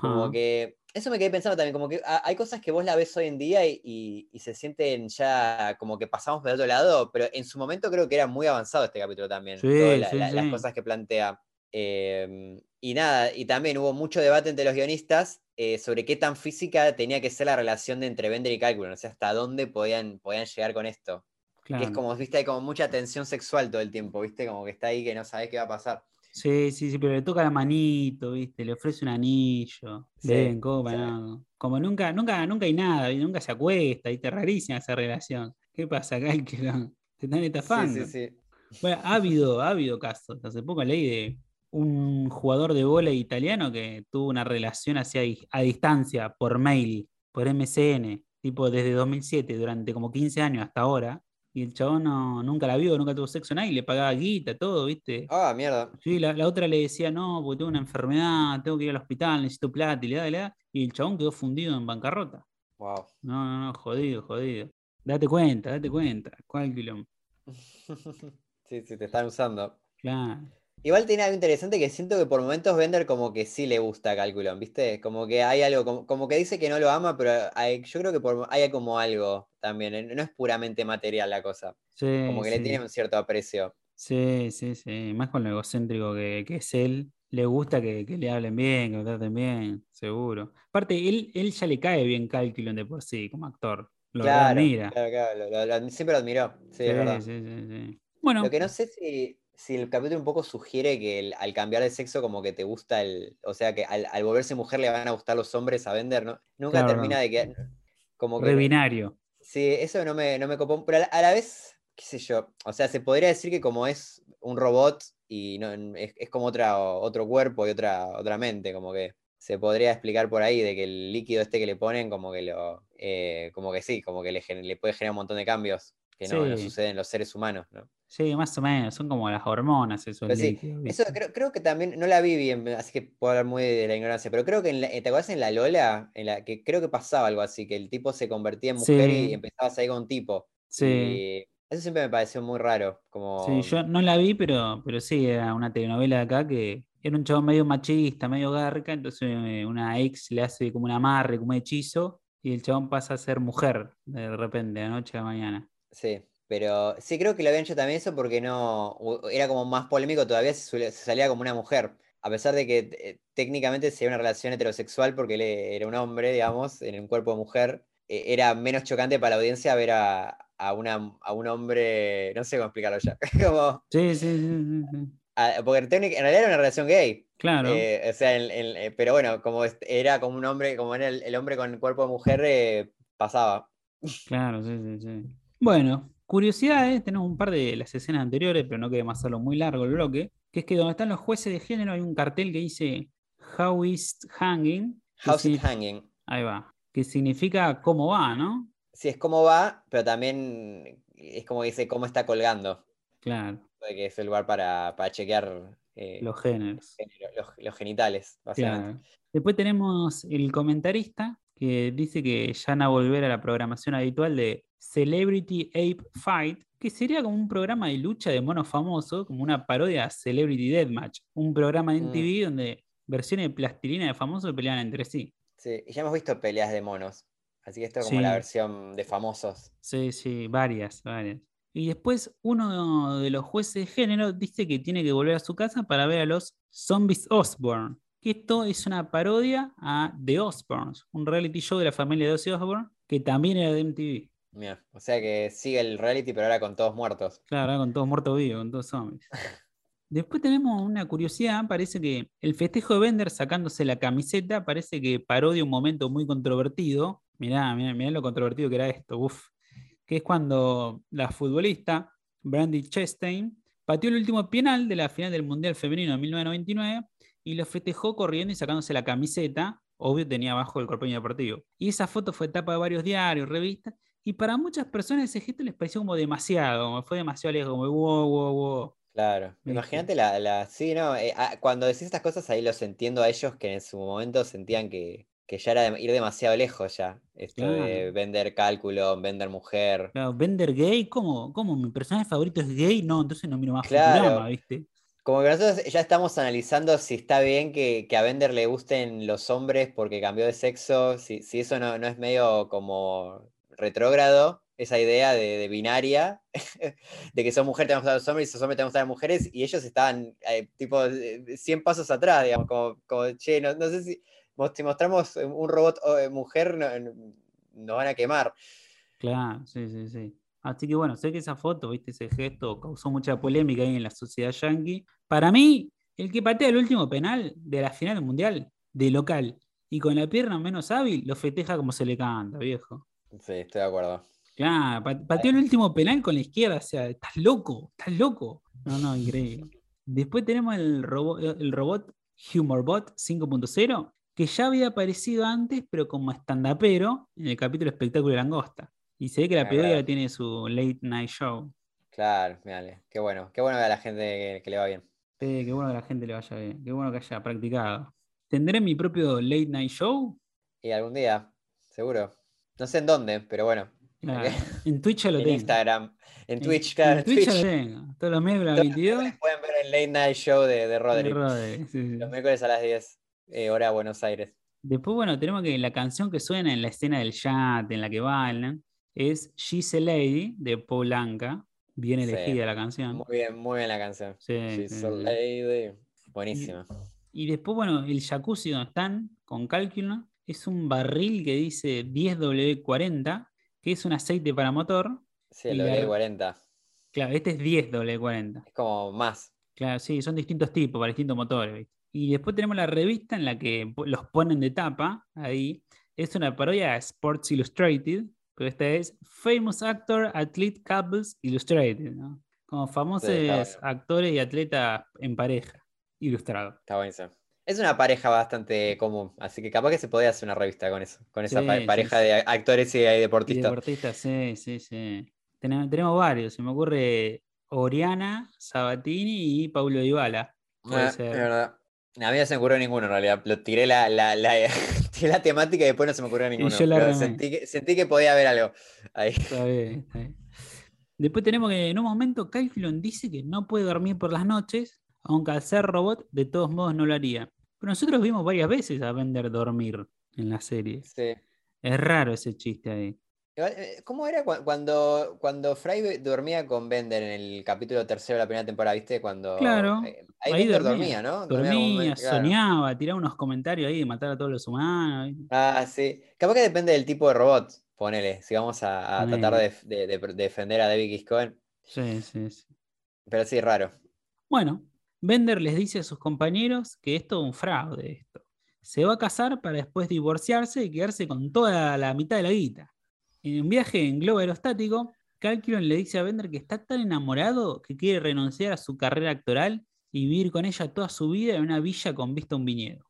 Como que eso me quedé pensando también, como que hay cosas que vos la ves hoy en día y, se sienten ya como que pasamos por otro lado, pero en su momento creo que era muy avanzado este capítulo también. Las cosas que plantea. Em, y nada, y también hubo mucho debate entre los guionistas eh, sobre qué tan física tenía que ser la relación de entre Bender y Calculon, o sea, hasta dónde podían, podían llegar con esto. Que es como, viste, hay como mucha tensión sexual todo el tiempo, viste, como que está ahí que no sabes qué va a pasar. Sí, sí, sí, pero le toca la manito, ¿viste? Le ofrece un anillo. Ven, como, como nunca, nunca, nunca hay nada, nunca se acuesta, y te rarísima esa relación. ¿Qué pasa acá? Que te están estafando. Sí, sí, bueno, ha habido, ha habido casos. Hace poco leí de un jugador de vóley italiano que tuvo una relación hacia a distancia por mail, por MCN, tipo desde 2007, durante como 15 años hasta ahora, y el chabón no- nunca la vio, nunca tuvo sexo nadie, le pagaba guita, todo, ¿viste? Ah, mierda. Sí, la, la otra le decía, no, porque tengo una enfermedad, tengo que ir al hospital, necesito plata, y le da, y le da, y el chabón quedó fundido en bancarrota. Wow. No, no, no, jodido, jodido. Date cuenta, date cuenta, Calculum. sí, sí, te están usando. Claro. Igual tiene algo interesante que siento que por momentos Bender como que sí le gusta Calculon, ¿viste? Como que hay algo, como, como que dice que no lo ama, pero hay- yo creo que por, hay como algo también, eh, no es puramente material la cosa, Sí, como que le tiene un cierto aprecio. Sí, sí, sí. Más con lo egocéntrico que, que es él. Le gusta que, que le hablen bien, que lo traten bien, seguro. Aparte, él, él ya le cae bien Calculon de por sí, como actor. Lo Claro, admira. claro, claro, lo- lo- lo- siempre lo admiró, sí, es verdad. sí, sí, sí. Bueno, Lo que no sé si, si el capítulo un poco sugiere que el- al cambiar de sexo como que te gusta el, o sea que al, al volverse mujer le van a gustar los hombres a Bender, ¿no? Nunca Claro. termina de que, como que... binario. Sí, eso no me, no me copó, pero a la, a la vez, qué sé yo, o sea, se podría decir que como es un robot y no, es, es como otra, otro cuerpo y otra, otra mente, como que se podría explicar por ahí de que el líquido este que le ponen, como que lo, eh, como que sí, como que le, gen- le puede generar un montón de cambios que no, no Sí. suceden en los seres humanos, ¿no? Sí, más o menos. Son como las hormonas, Pero sí, eso creo, creo que también, no la vi bien, así que puedo hablar muy de la ignorancia, pero creo que, en la- ¿te acuerdas en la Lola? En la que creo que pasaba algo así, que el tipo se convertía en mujer y empezaba a salir con un tipo. Sí. Y eso siempre me pareció muy raro, como... Sí, yo no la vi, pero, pero sí, era una telenovela de acá que era un chabón medio machista, medio garca, entonces eh, una ex le hace como un amarre, como un hechizo, y el chabón pasa a ser mujer de repente, de la noche a la mañana. Sí, pero sí creo que lo habían hecho también eso porque no, era como más polémico todavía suele- se salía como una mujer, a pesar de que eh, técnicamente sería una relación heterosexual porque él era un hombre, digamos, en un cuerpo de mujer, eh, era menos chocante para la audiencia ver a, a una, a un hombre, no sé cómo explicarlo ya, como, Sí, sí, sí, sí, a- porque en realidad era una relación gay. Claro. eh, o sea, en- en- eh, pero bueno, como era como un hombre, como era el, el hombre con cuerpo de mujer, pasaba. Claro, sí, sí, sí. Bueno, curiosidades, tenemos un par de las escenas anteriores, pero no queremos hacerlo muy largo el bloque, que es que donde están los jueces de género hay un cartel que dice How is hanging? House it hanging. Ahí va. Que significa cómo va, ¿no? Sí, es cómo va, pero también es como dice cómo está colgando, Claro, que es el lugar para, para chequear eh, los géneros. género- los, los genitales, básicamente. Claro. Después tenemos el comentarista que dice que ya van a volver a la programación habitual de Celebrity Ape Fight, que sería como un programa de lucha de monos famosos, como una parodia a Celebrity Deathmatch, un programa de Mm. MTV donde versiones de plastilina de famosos peleaban entre sí. Sí, y ya hemos visto peleas de monos, así que esto es como la versión de famosos. Sí, sí, varias, varias. Y después uno de los jueces de género dice que tiene que volver a su casa para ver a los Zombies Osborne. Que esto es una parodia a The Osbournes, un reality show de la familia de Ozzy Osbourne, que también era de MTV. O sea que sigue el reality, pero ahora con todos muertos. Claro, con todos muertos vivos, con todos zombies. Después tenemos una curiosidad, parece que el festejo de Bender sacándose la camiseta parece que parodia un momento muy controvertido. Mirá, mirá, mirá lo controvertido que era esto, uff. Que es cuando la futbolista Brandy Chastain pateó el último penal de la final del Mundial Femenino de 1999 y lo festejó corriendo y sacándose la camiseta. Obvio tenía abajo el corpiño deportivo. Y esa foto fue tapa de varios diarios, revistas. Y para muchas personas ese gesto les pareció como demasiado, como fue demasiado lejos, como wow, wow, wow. Claro. Imagínate la, la. Sí, no. eh, ah, cuando decís estas cosas ahí los entiendo a ellos que en su momento sentían que, que ya era de- ir demasiado lejos ya. Esto de vender cálculo, vender mujer. Claro, Bender gay, ¿cómo? ¿Cómo? ¿Mi personaje favorito es gay? No, entonces no miro más Claro. Futurama, ¿viste? Como que nosotros ya estamos analizando si está bien que, que a Bender le gusten los hombres porque cambió de sexo, si, si eso no, no es medio como retrógrado, esa idea de, binaria, de que son mujeres te van a los hombres y esos hombres te van a las mujeres, y ellos estaban eh, tipo eh, 100 pasos atrás, digamos, como, che, no, sé si, si mostramos un robot eh, mujer, no- no- nos van a quemar. Claro, sí, sí, sí. Así que bueno, sé que esa foto, ¿viste? Ese gesto causó mucha polémica ahí en la sociedad yankee. Para mí, el que patea el último penal de la final mundial, de local, y con la pierna menos hábil, lo festeja como se le canta, viejo. Sí, estoy de acuerdo. Claro, pa- pateó el último penal con la izquierda, o sea, estás loco, estás loco. No, no, increíble. Después tenemos el, robo- el robot HumorBot 5.0, que ya había aparecido antes, pero como estandapero en el capítulo Espectáculo de Langosta. Y se ve que la Ah, ahora tiene su late night show. Claro, dale. Qué bueno. Qué bueno que a la gente que, que le va bien. Eh, qué bueno que a la gente le vaya bien. Qué bueno que haya practicado. ¿Tendré mi propio late night show? Y algún día, seguro. No sé en dónde, pero bueno. Claro, En Twitch ya lo en tengo. Instagram, en En- Twitch, claro. En Twitch ya lo tengo. Todos los miércoles a las Todos los 22. miércoles pueden ver el Late Night Show de, de de Roderick. Roderick, sí, sí. Los miércoles a las 10, eh, hora Buenos Aires. Después, bueno, tenemos que la canción que suena en la escena del chat, en la que bailan, es She's a Lady de Paul Anka. Bien Sí. elegida la canción. Muy bien, muy bien la canción. She's a lady. Buenísima. Y después, bueno, el jacuzzi donde están con cálculo es un barril que dice 10W40, que es un aceite para motor. Sí, el Y la- W40. Claro, este es 10W40. Es como más. Claro, sí, son distintos tipos para distintos motores. ¿viste? Y después tenemos la revista en la que los ponen de tapa ahí. Es una parodia de Sports Illustrated, pero esta es Famous Actor Athlete Couples Illustrated, ¿no? Como famosos actores y atletas en pareja, ilustrado. Está buenísimo. Es una pareja bastante común, así que capaz que se podía hacer una revista con eso, con esa Sí, pareja sí. de actores y Y deportistas. deportistas, sí, sí, sí. Tenemos, tenemos varios, se me ocurre Oriana, Sabatini y Paulo Dybala. Puede Ah, es ser. verdad. A mí no se me ocurrió ninguno en realidad. Lo tiré la, la, la, tiré la temática y después no se me ocurrió ninguno. yo la pero remé. sentí, que, sentí que podía haber algo ahí. Está bien, está bien. Después tenemos que en un momento Calculon dice que no puede dormir por las noches, aunque al ser robot de todos modos no lo haría. Pero nosotros vimos varias veces a Bender dormir en la serie. Sí. Es raro ese chiste ahí. Eh, ¿Cómo era cu- cuando, cuando Fry dormía con Bender en el capítulo tercero de la primera temporada? ¿Viste? Cuando. Claro, eh, ahí, ahí Bender dormía. dormía, ¿no? Dormía, como Ben- claro. soñaba, tiraba unos comentarios ahí de matar a todos los humanos. Ah, sí. Capaz que depende del tipo de robot, ponele. Si vamos a, a tratar de defender a David Giscoen. Sí, sí, sí. Pero sí, raro. Bueno, Bender les dice a sus compañeros que es todo un fraude esto. Se va a casar para después divorciarse y quedarse con toda la mitad de la guita. En un viaje en globo aerostático, Calculon le dice a Bender que está tan enamorado que quiere renunciar a su carrera actoral y vivir con ella toda su vida en una villa con vista a un viñedo.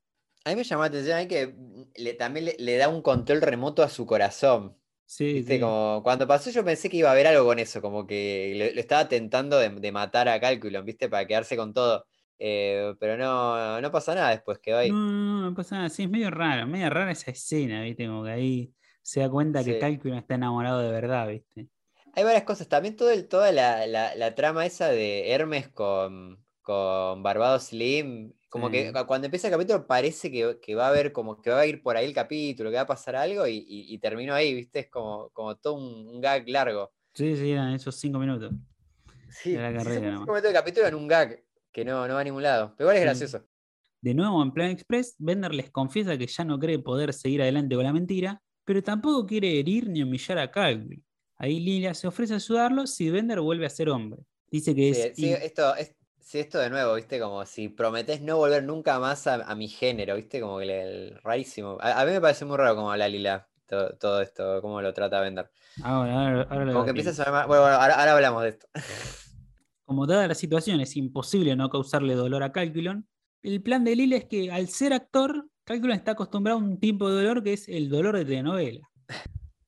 A mí me llamó la atención ahí que también le da un control remoto a su corazón. Sí, ¿Viste? sí. Como cuando pasó yo pensé que iba a haber algo con eso, como que le estaba tentando de, de matar a Calculon, ¿viste? Para quedarse con todo. Eh, pero no, no pasa nada después, quedó ahí. No, no, no, no pasa nada. Sí, es medio raro, medio rara esa escena, ¿viste? Como que ahí se da cuenta que Sí. Calculon está enamorado de verdad, ¿viste? Hay varias cosas. También todo el, toda la, la- la trama esa de Hermes con, con Barbados Slim. Como que Sí. cuando empieza el capítulo parece que, que va a haber como que va a ir por ahí el capítulo, que va a pasar algo y, y- y terminó ahí, ¿viste? Es como, como todo un, un gag largo. Sí, sí, eran esos cinco minutos. Sí, De la carrera nomás. convertir el capítulo en un gag que no, no va a ningún lado. Pero igual es Sí. gracioso. De nuevo en Plan Express, Bender les confiesa que ya no cree poder seguir adelante con la mentira, pero tampoco quiere herir ni humillar a Calvin. Ahí Lilia se ofrece a ayudarlo si Bender vuelve a ser hombre. Dice que Sí, es. sí, esto, es, sí, esto de nuevo, ¿viste? Como si prometés no volver nunca más a, a mi género, ¿viste? Como que le- el- rarísimo. A, a mí me parece muy raro como habla Lila todo, todo esto, cómo lo trata Bender. Ahora, ahora, ahora lo Como que empieza a sonar más- Bueno, bueno, ahora, ahora hablamos de esto. Como dada la situación es imposible no causarle dolor a Calculon, el plan de Lilia es que al ser actor, Calculon está acostumbrado a un tipo de dolor que es el dolor de telenovela.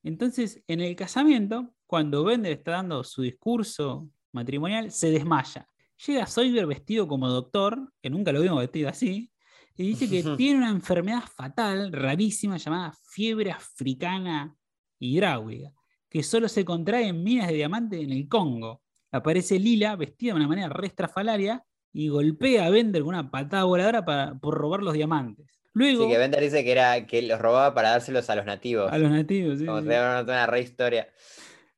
Entonces, en el casamiento, cuando Bender está dando su discurso matrimonial, se desmaya. Llega Soyber vestido como doctor, que nunca lo vimos vestido así, y dice que tiene una enfermedad fatal, rarísima, llamada fiebre africana hidráulica, que solo se contrae en minas de diamante en el Congo. Aparece Lila vestida de una manera re estrafalaria y golpea a Bender con una patada voladora para, por robar los diamantes. Luego, Sí, que Bender dice que era que los robaba para dárselos a los nativos. a los nativos, sí, Como sí. da una, una re historia.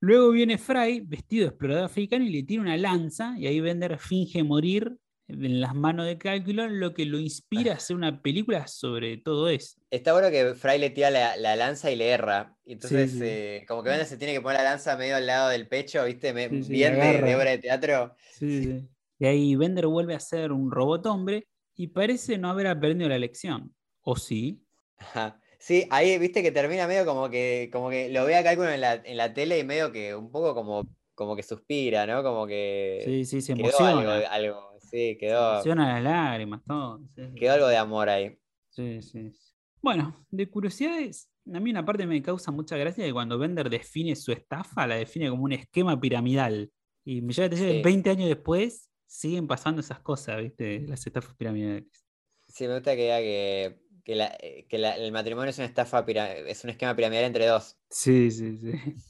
Luego viene Fry, vestido de explorador africano, y le tira una lanza, y ahí Bender finge morir en las manos de Cálculo, lo que lo inspira a hacer una película sobre todo eso. Está bueno que Fry le tira la, la lanza y le erra. Entonces, Sí, sí. eh, como que Bender se tiene que poner la lanza medio al lado del pecho, ¿viste? Me- Sí, bien de, de obra de teatro. Sí, sí. Y ahí Bender vuelve a ser un robot hombre y parece no haber aprendido la lección. ¿O sí? Ajá. Sí, ahí viste que termina medio como que, como que lo ve a Cálculo en la, en la tele y medio que un poco como, como que suspira, ¿no? Como que Sí, sí, se emociona. algo, algo, sí, Se quedó, emociona las lágrimas, todo. Sí, sí. quedó algo de amor ahí. Sí, sí. Bueno, de curiosidades, a mí una parte me causa mucha gracia que cuando Bender define su estafa, la define como un esquema piramidal. Y me lleva a decir Sí. 20 años después siguen pasando esas cosas, ¿viste? Las estafas piramidales. Sí, me gusta que diga que, que la- eh, que la- el matrimonio es una estafa, es un esquema piramidal entre dos. Sí, sí, sí.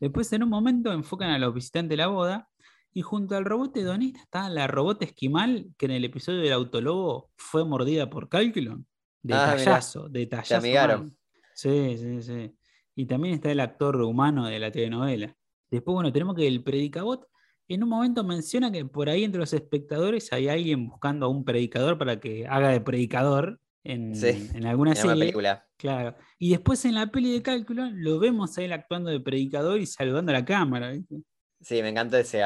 Después en un momento enfocan a los visitantes de la boda y junto al robot hedonista está la robot esquimal que en el episodio del autolobo fue mordida por Calculon. Ah. Detallazo, detallazo. amigaron. mal. Sí, sí, sí. Y también está el actor humano de la telenovela. Después, bueno, tenemos que el predicabot en un momento menciona que por ahí entre los espectadores hay alguien buscando a un predicador para que haga de predicador en, Sí, en alguna En una serie. película. Claro. Y después en la peli de cálculo lo vemos a él actuando de predicador y saludando a la cámara. ¿viste? Sí, me encanta ese.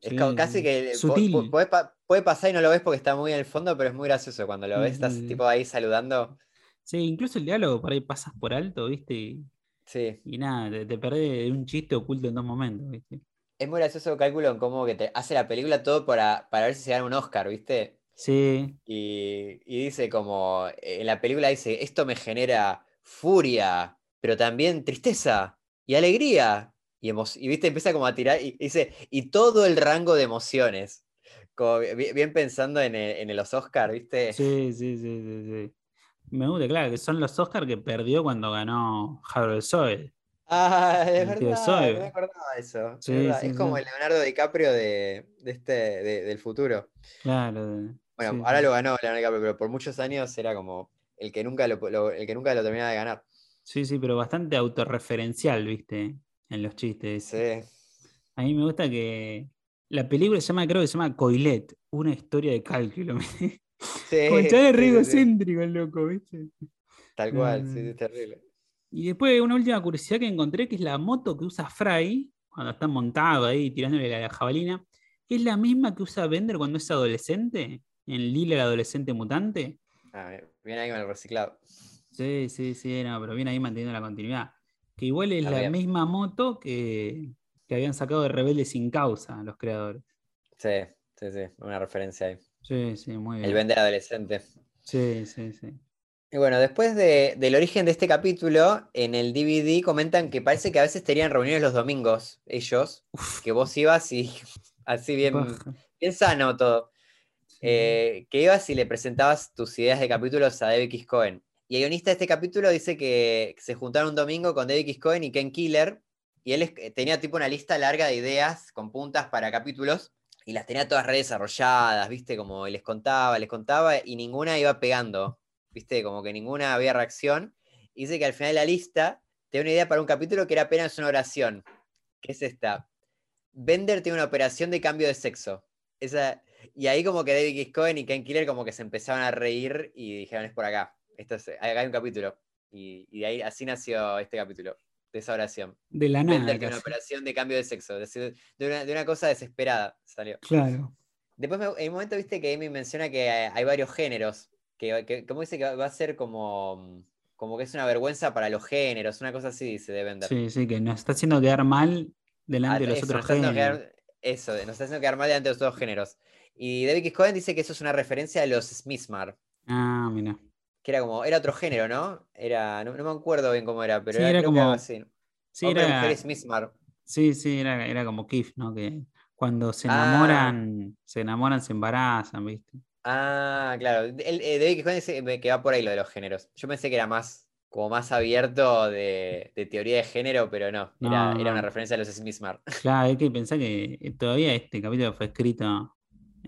Es Sí, como casi que Sutil. po- puede, pa- puede pasar y no lo ves porque está muy en el fondo, pero es muy gracioso. Cuando lo Sí, ves, sí, estás sí. tipo ahí saludando. Sí, incluso el diálogo por ahí pasas por alto, ¿viste? Sí. y nada, te, te perdés un chiste oculto en dos momentos, ¿viste? Es muy gracioso cálculo en cómo que te hace la película todo para, para ver si se gana un Oscar, ¿viste? Sí, Y, y dice como, en la película dice, esto me genera furia, pero también tristeza y alegría. Y, y viste, empieza como a tirar y dice, y todo el rango de emociones. Como bi- bien, pensando en, el- en los Oscar, ¿viste? sí, sí, sí, sí, sí. Me gusta, claro, que son los Oscars que perdió cuando ganó Harold Zoe. Ah, tío verdad, no me acordaba de eso. es Sí, verdad, sí, es como el Leonardo DiCaprio de, de este, de- del futuro. Claro. De- Bueno, sí, ahora lo ganó Leonardo pero por muchos años era como el que nunca lo, lo- el que nunca lo terminaba de ganar. Sí, sí, pero bastante autorreferencial, ¿viste? En los chistes. Sí. A mí me gusta que la película se llama, creo que se llama Coilet, una historia de cálculo. Sí, chabón es re sí, egocéntrico el loco, ¿viste? Tal cual, sí, Mm. sí, es terrible. Y después una última curiosidad que encontré, que es la moto que usa Fry cuando está montado ahí tirándole la, la jabalina, es la misma que usa Bender cuando es adolescente, en Lila el adolescente mutante. Ah, bien- bien ahí con el reciclado. Sí, sí, sí, no, pero viene ahí manteniendo la continuidad. Que igual es Está la bien. misma moto que, que habían sacado de Rebelde sin causa los creadores. Sí, sí, sí, una referencia ahí. Sí, sí, muy El bien. vender adolescente. Sí, sí, sí. Y bueno, después de- del origen de este capítulo, en el DVD comentan que parece que a veces tenían reuniones los domingos, ellos, Uf, que vos ibas y así bien, bien sano todo. Eh, que ibas y le presentabas tus ideas de capítulos a David X. Cohen. Y el guionista de este capítulo dice que se juntaron un domingo con David X. Cohen y Ken Killer, y él es- tenía tipo una lista larga de ideas con puntas para capítulos, y las tenía todas re desarrolladas, ¿viste? Como les contaba, les contaba, y ninguna iba pegando, ¿viste? Como que ninguna había reacción. Y dice que al final de la lista tenía una idea para un capítulo que era apenas una oración, que es esta. Bender tiene una operación de cambio de sexo. Esa, y ahí como que David X. Cohen y Ken Killer como que se empezaban a reír y dijeron, es por acá. Esto es, acá hay un capítulo. Y, y de ahí así nació este capítulo, de esa oración. De la nada. Tiene una operación de cambio de sexo. de una, de una cosa desesperada salió. Claro. Después, me- en un momento viste que Amy menciona que hay, varios géneros. Que, que- como dice que va a ser como, como que es una vergüenza para los géneros, una cosa así, dice de Bender. Sí, sí, que nos está haciendo quedar mal delante de Ah, los eso, otros géneros. quedar- eso, nos está haciendo quedar mal delante de los dos géneros. Y David X. Cohen dice que eso es una referencia a los Smithmar, Ah, mira. que era como, era otro género, ¿no? Era, no, no me acuerdo bien cómo era, pero Sí, era, era como- así. Sí, Hombre, era, mujer Smithmar. sí, sí, era, era como Kif, ¿no? Que cuando se Ah. enamoran, se enamoran, se embarazan, ¿viste? Ah, claro. El, eh, David X. Cohen dice que va por ahí lo de los géneros. Yo pensé que era más, como más abierto de, de teoría de género, pero no, era, No, era una referencia a los Smithmar. Claro, hay que pensar que todavía este capítulo fue escrito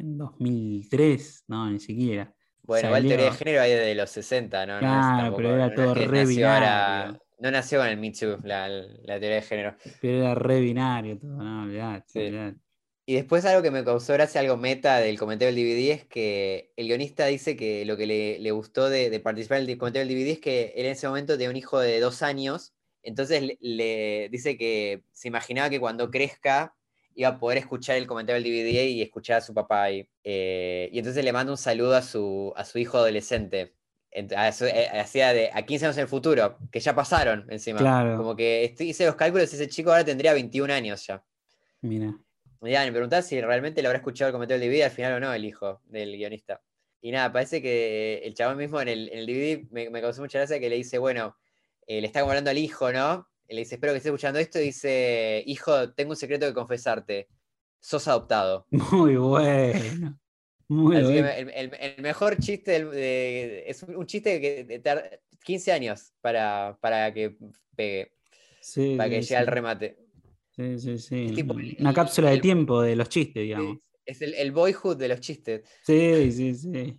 en 2003, no, ni siquiera. Bueno, igual teoría de género hay desde los 60, ¿no? No Claro, tampoco- pero era no todo que re binario. No nació con el Me Too, la, la teoría de género. Pero era re binario todo, no, olvidate, Sí. olvidate. Y después algo que me causó gracia, algo meta del comentario del DVD, es que el guionista dice que lo que le, le gustó de, de participar en el comentario del DVD es que él en ese momento tenía un hijo de dos años, entonces le, le dice que se imaginaba que cuando crezca iba a poder escuchar el comentario del DVD y escuchar a su papá ahí. Eh, y entonces le manda un saludo a su, a su hijo adolescente. Eh, Hacía de a 15 años en el futuro, que ya pasaron encima. Claro. Como que estoy- hice los cálculos y ese chico ahora tendría 21 años ya. Mira. Ya, me preguntás si realmente le habrá escuchado el comentario del DVD al final o no, el hijo del guionista. Y nada, parece que el chabón mismo en el, en el DVD me, me causó mucha gracia que le dice, bueno, eh, le está hablando al hijo, ¿no? Le dice, espero que estés escuchando esto, y dice, hijo, tengo un secreto que confesarte. Sos adoptado. Muy bueno. Muy Así que bueno. el, el- el mejor chiste del- de- es un chiste que de tar- 15 años para, para que pegue, Sí, para que sí, llegue al sí. remate. Sí, sí, sí. Tipo Una cápsula de tiempo de los chistes, digamos. Es el, el boyhood de los chistes. Sí, sí, sí.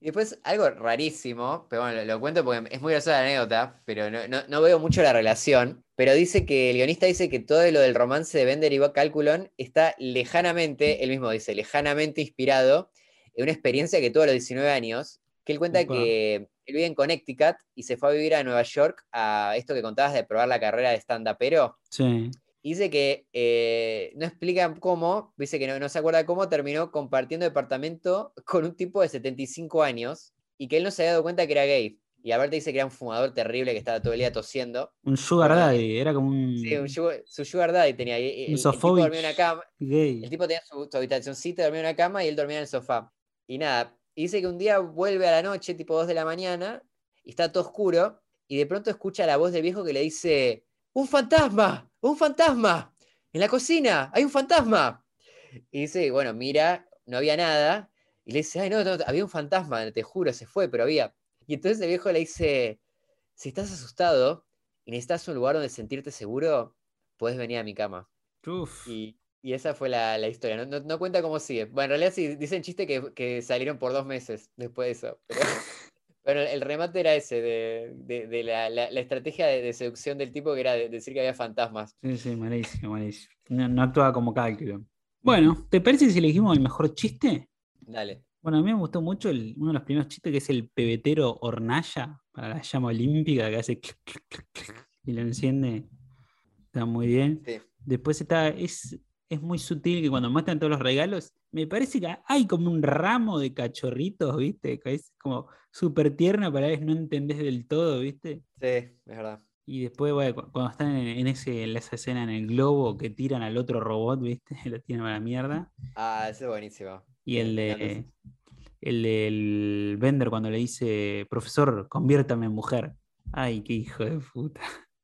Y después algo rarísimo, pero bueno, lo, lo cuento porque es muy graciosa la anécdota, pero no, no- no veo mucho la relación. Pero dice que el guionista dice que todo lo del romance de Bender y Calculon está lejanamente, él mismo dice, lejanamente inspirado en una experiencia que tuvo a los 19 años, que él cuenta que él vive en Connecticut y se fue a vivir a Nueva York a esto que contabas de probar la carrera de stand-upero. Sí. Dice que eh, no explican cómo, dice que no, no se acuerda cómo terminó compartiendo departamento con un tipo de 75 años y que él no se había dado cuenta que era gay. Y aparte dice que era un fumador terrible que estaba todo el día tosiendo. Un sugar Bueno, daddy, era como un, Sí, un sugar- su sugar daddy tenía. y- y El, el tipo Sofovich. dormía en una cama. gay. El tipo tenía su, su habitacioncita, dormía en una cama y él dormía en el sofá. Y nada, y dice que un día vuelve a la noche, tipo 2 de la mañana, y está todo oscuro, y de pronto escucha la voz del viejo que le dice, ¡Un fantasma! ¡Un fantasma! En la cocina, hay un fantasma. Y dice, bueno, mira, no había nada. Y le dice, ay, no, no, había un fantasma, te juro, se fue, pero había. Y entonces el viejo le dice, si estás asustado y necesitas un lugar donde sentirte seguro, puedes venir a mi cama. Uf. Y, y esa fue la, la historia. No, no- no cuenta cómo sigue. Bueno, en realidad sí dicen chiste que, que salieron por dos meses después de eso. Pero, pero el remate era ese, de, de- de la, la- la estrategia de, de seducción del tipo que era de- decir que había fantasmas. Sí, sí, malísimo, malísimo. No, no actuaba como cálculo. Bueno, ¿te parece si elegimos el mejor chiste? Dale. Bueno, a mí me gustó mucho el- uno de los primeros chistes que es el pebetero hornalla para la llama olímpica que hace clic, clic, clic, clic, y lo enciende. Está muy bien. Sí. Después está, es, es muy sutil que cuando muestran todos los regalos, me parece que hay como un ramo de cachorritos, ¿viste? Que es como súper tierna, pero a la vez no entendés del todo, ¿viste? Sí, es verdad. Y después, bueno, cu- cuando están en, ese, en esa escena en el globo que tiran al otro robot, ¿viste? Lo tiran a la mierda. Ah, ese es buenísimo. Y el de el del Bender cuando le dice, profesor, conviértame en mujer. Ay, qué hijo de puta.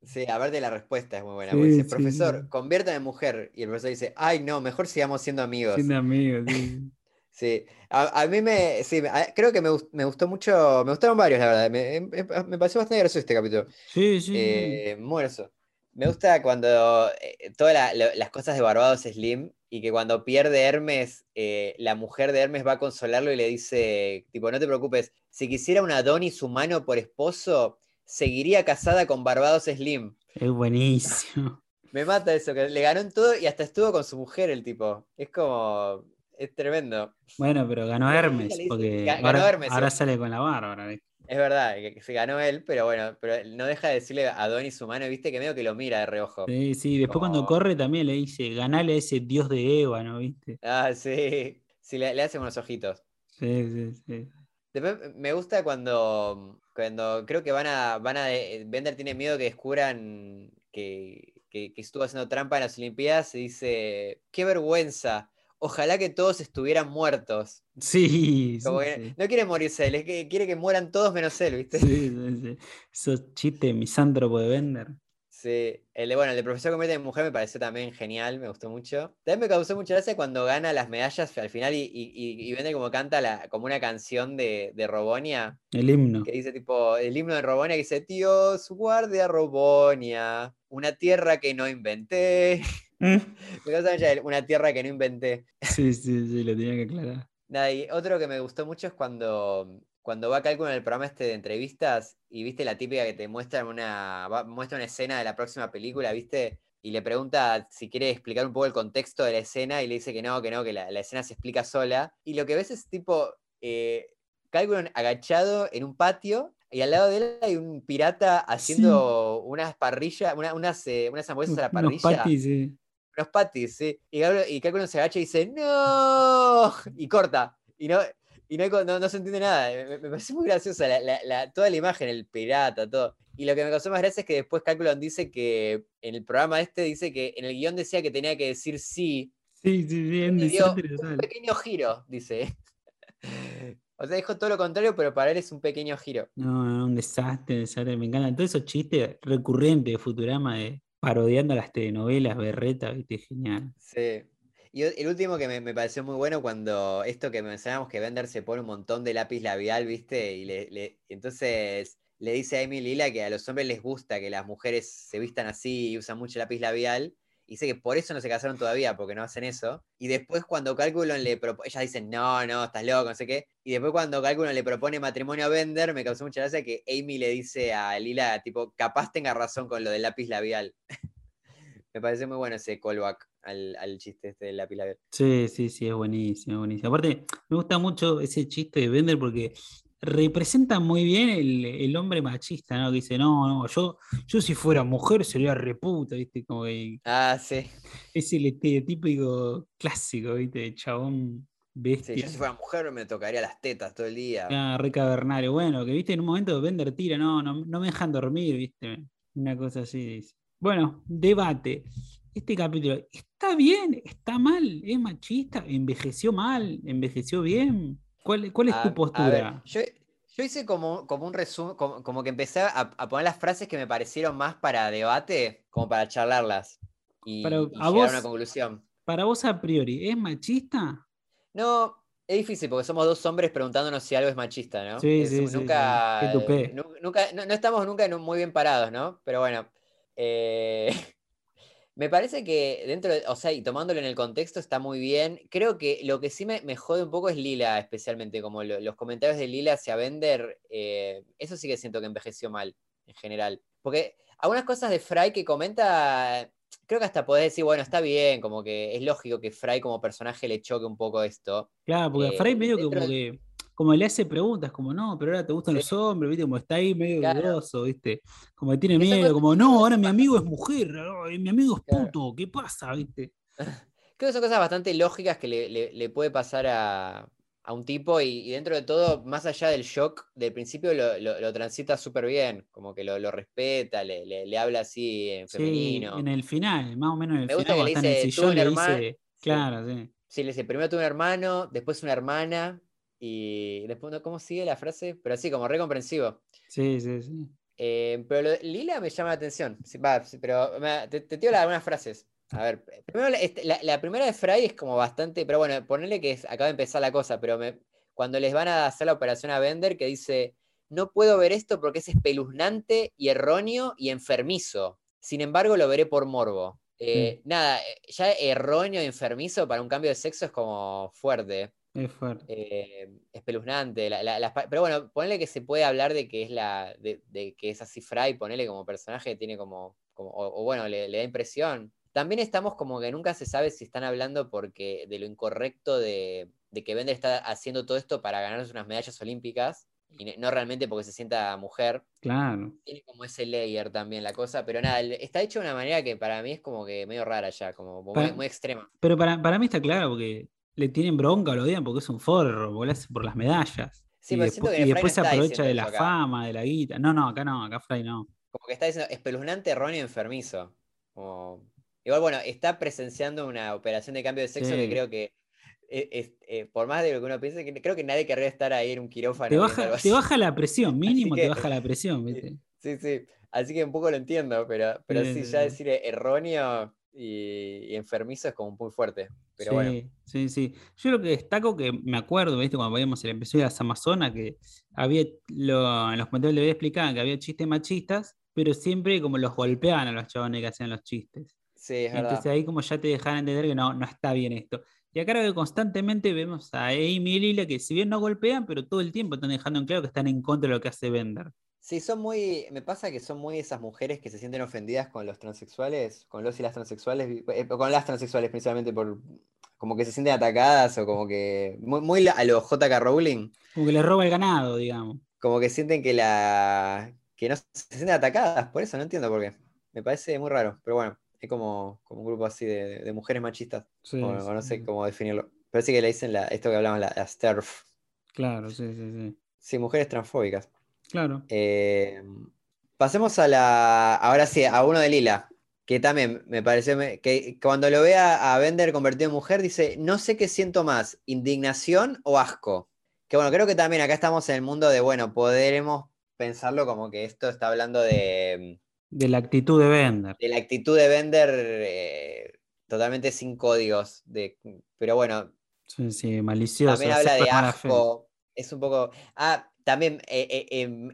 Sí, aparte la respuesta es muy buena. Sí, porque dice, sí, profesor, sí. conviértame en mujer. Y el profesor dice, ay, no, mejor sigamos siendo amigos. Siendo amigos, sí. Sí, a, a mí me, sí, a- creo que me, me gustó mucho, me gustaron varios, la verdad. Me, me- me pareció bastante gracioso este capítulo. Sí, sí. Eh, muy gracioso. Me gusta cuando eh, todas la- las cosas de Barbados Slim y que cuando pierde Hermes, eh, la mujer de Hermes va a consolarlo y le dice, tipo, no te preocupes, si quisiera un Adonis humano por esposo, seguiría casada con Barbados Slim. Es buenísimo. Me mata eso, que le ganó en todo y hasta estuvo con su mujer el tipo. Es como, es tremendo. Bueno, pero ganó Hermes, porque "Ga- ganó ahora, Hermes, ahora sí". sale con la bárbara. ¿viste? Es verdad, que se ganó él, pero bueno, pero no deja de decirle a Adonis humano, viste que medio que lo mira de reojo. Sí, sí, después cuando corre también le dice, ganale a ese dios de Eva, ¿no viste? Ah, sí. Sí, le, le hacen unos ojitos. Sí, sí, sí. Después me gusta cuando, cuando creo que van a, van a, eh, Bender tiene miedo que descubran que, que, que estuvo haciendo trampa en las Olimpiadas y dice, qué vergüenza, ojalá que todos estuvieran muertos. Sí, sí, Como que sí. no quiere morirse él, es que quiere que mueran todos menos él, ¿viste? Sí, sí, sí. Esos chistes misántropo de Bender. Sí, el de, bueno, el de profesor convierte en mujer me pareció también genial, me gustó mucho. También me causó mucha gracia cuando gana las medallas al final y, y, y- y Bender como canta la, como una canción de, de Robonia, El himno. que dice tipo, el himno de Robonia que dice, Dios guarde a Robonia, una tierra que no inventé. Mm. Me causa mucha- una tierra que no inventé. Sí, sí, sí, lo tenía que aclarar. Nada, y otro que me gustó mucho es cuando, cuando va Cálculo en el programa este de entrevistas y viste la típica que te muestra una, muestra una escena de la próxima película, viste, y le pregunta si quiere explicar un poco el contexto de la escena y le dice que no, que no, que la, la escena se explica sola. Y lo que ves es tipo eh, Cálculo agachado en un patio y al lado de él hay un pirata haciendo unas parrillas, una- unas, eh, unas hamburguesas a la Unos parrilla patis, sí. unos patis, sí. Y, Cálculo se agacha y dice, ¡No! Y corta. Y no, y no, hay no, no se entiende nada. Me, me- parece muy graciosa la, la- la- toda la imagen, el pirata, todo. Y lo que me causó más gracia es que después Cálculo dice que en el programa este dice que en el guion decía que tenía que decir sí. Sí, sí, sí, es un pequeño giro, dice. O sea, dijo todo lo contrario, pero para él es un pequeño giro. No, no, un desastre, un desastre. Me encantan todos esos chistes recurrentes de Futurama de parodiando las telenovelas, berreta, viste, genial. Sí. Y el último que me, pareció muy bueno cuando esto que mencionábamos que Bender se pone un montón de lápiz labial, ¿viste? Y entonces le dice a Amy Lila que a los hombres les gusta que las mujeres se vistan así y usan mucho lápiz labial. Y dice que por eso no se casaron todavía, porque no hacen eso. Y después cuando Calculon le propone, ellas dicen, no, no, estás loco, no sé qué. Y después cuando Calculon le propone matrimonio a Bender, me causó mucha gracia que Amy le dice a Lila, tipo, capaz tenga razón con lo del lápiz labial. me parece muy bueno ese callback al, al chiste este del lápiz labial. Sí, sí, sí, es buenísimo, es buenísimo. Aparte, me gusta mucho ese chiste de Bender porque representa muy bien el, el hombre machista, ¿no? Que dice, no, no, yo, yo si fuera mujer sería reputa, ¿viste? Como que Ah, sí. es el estereotípico clásico, ¿viste? Chabón Sí, bestia. yo si fuera mujer me tocaría las tetas todo el día. Ah, re cavernario. Bueno, que viste, en un momento Bender tira, no, no, no me dejan dormir, viste. Una cosa así dice. Bueno, debate. Este capítulo, ¿está bien? ¿Está mal? ¿Es machista? ¿Envejeció mal? ¿Envejeció bien? ¿Cuál, cuál es A- tu ver, postura? yo, yo hice como, como un resumen, como, como que empecé a, a poner las frases que me parecieron más para debate, como para charlarlas y, Pero, y ¿a llegar vos- a una conclusión. Para vos a priori, ¿es machista? No, es difícil porque somos dos hombres preguntándonos si algo es machista, ¿no? Sí, Es- sí, sí, sí. nunca, nunca, no, no estamos nunca muy bien parados, ¿no? Pero bueno, eh, me parece que dentro, de- o sea, y tomándolo en el contexto está muy bien. Creo que lo que sí me, me jode un poco es Lila, especialmente, como lo- los comentarios de Lila hacia Bender, eh, eso sí que siento que envejeció mal, en general. Porque algunas cosas de Fry que comenta, creo que hasta podés decir, bueno, está bien, como que es lógico que Fry como personaje le choque un poco esto. Claro, porque a Eh, Fray medio que como de- que, como le hace preguntas, como no, pero ahora te gustan Sí. los hombres, ¿viste? Como está ahí medio Claro. dudoso, ¿viste? Como que tiene miedo, como no, ahora mi amigo es mujer, mi amigo es Claro. puto, ¿qué pasa, viste? Creo que son cosas bastante lógicas que le, le- le puede pasar a, a un tipo y, y dentro de todo, más allá del shock, del principio lo, lo- lo transita súper bien, como que lo, lo respeta, le, le- le habla así en Sí, femenino. en el final, más o menos en el Me gusta final, que le está en el dice, "Tuve sillón, un le hermano", dice, claro, sí. Sí, le dice, primero tuve un hermano, después una hermana y después, no, ¿cómo sigue la frase? Pero así, como re comprensivo. Sí, sí, sí. Eh, pero lo de Lila me llama la atención. Sí, va, sí, pero me- te, te tiro algunas frases. A ver, primero la, este- la- la primera de Fry es como bastante, pero bueno, ponerle que es- acaba de empezar la cosa, pero me- cuando les van a hacer la operación a Bender, que dice, no puedo ver esto porque es espeluznante y erróneo y enfermizo. Sin embargo, lo veré por morbo. Eh, Nada, eh, ya erróneo y enfermizo para un cambio de sexo es como fuerte Es fuerte. eh, espeluznante. la- la- pero bueno, ponele que se puede hablar de que es la. de, de que es así Fry, ponele como personaje, tiene como. como o, o bueno, le, le da impresión. También estamos como que nunca se sabe si están hablando porque de lo incorrecto de, de que Bender está haciendo todo esto para ganarse unas medallas olímpicas. Y no realmente porque se sienta mujer. Claro. Tiene como ese layer también la cosa. Pero nada, está hecho de una manera que para mí es como que medio rara ya, como muy extrema. Pero para, para mí está claro, porque le tienen bronca, lo odian porque es un forro, porque lo hace por las medallas. Sí, y pero después, que y no después se aprovecha de la acá. fama, de la guita. No, no, acá no, acá Fry no. como que está diciendo espeluznante, erróneo, enfermizo. Como- Igual, bueno, está presenciando una operación de cambio de sexo Sí. que creo que, eh, eh, por más de lo que uno piense, creo que nadie querría estar ahí en un quirófano. Te baja, te baja la presión, mínimo te baja la presión, ¿viste? Sí, sí. Así que un poco lo entiendo, pero, pero Sí, sí, sí, ya decir erróneo y, y enfermizo es como muy fuerte. Pero sí, bueno, sí, sí. Yo lo que destaco que me acuerdo, ¿viste? Cuando veíamos el episodio de las Amazonas, que había lo- en los comentarios le explicaban que había chistes machistas, pero siempre como los golpeaban a los chabones que hacían los chistes. sí, es verdad. Entonces ahí como ya te dejaban entender que no, no está bien esto. Y acá ahora que constantemente vemos a Amy y Lila que si bien no golpean, pero todo el tiempo están dejando en claro que están en contra de lo que hace Bender. Sí, son muy. Me pasa que son muy esas mujeres que se sienten ofendidas con los transexuales, con los y las transexuales, eh, con las transexuales principalmente por. Como que se sienten atacadas o como que. Muy, a lo JK Rowling. Como que les roba el ganado, digamos. Como que sienten que la. que no se sienten atacadas, por eso no entiendo por qué. Me parece muy raro, pero bueno, es como, como un grupo así de, de mujeres machistas. Sí, o, no sé cómo definirlo. Parece que le dicen la, esto que hablamos, la, la STERF. Claro, sí, sí, sí. Sí, mujeres transfóbicas. Claro. Eh, pasemos a la. Ahora sí, a uno de Lila. Que también me pareció que cuando lo ve a, a Bender convertido en mujer, dice: No sé qué siento más, indignación o asco. Que bueno, creo que también acá estamos en el mundo de, bueno, podremos pensarlo como que esto está hablando de... De la actitud de Bender. De la actitud de Bender eh, totalmente sin códigos. De, pero bueno. Sí, sí, malicioso. También habla de asco. Es un poco... Ah, también eh,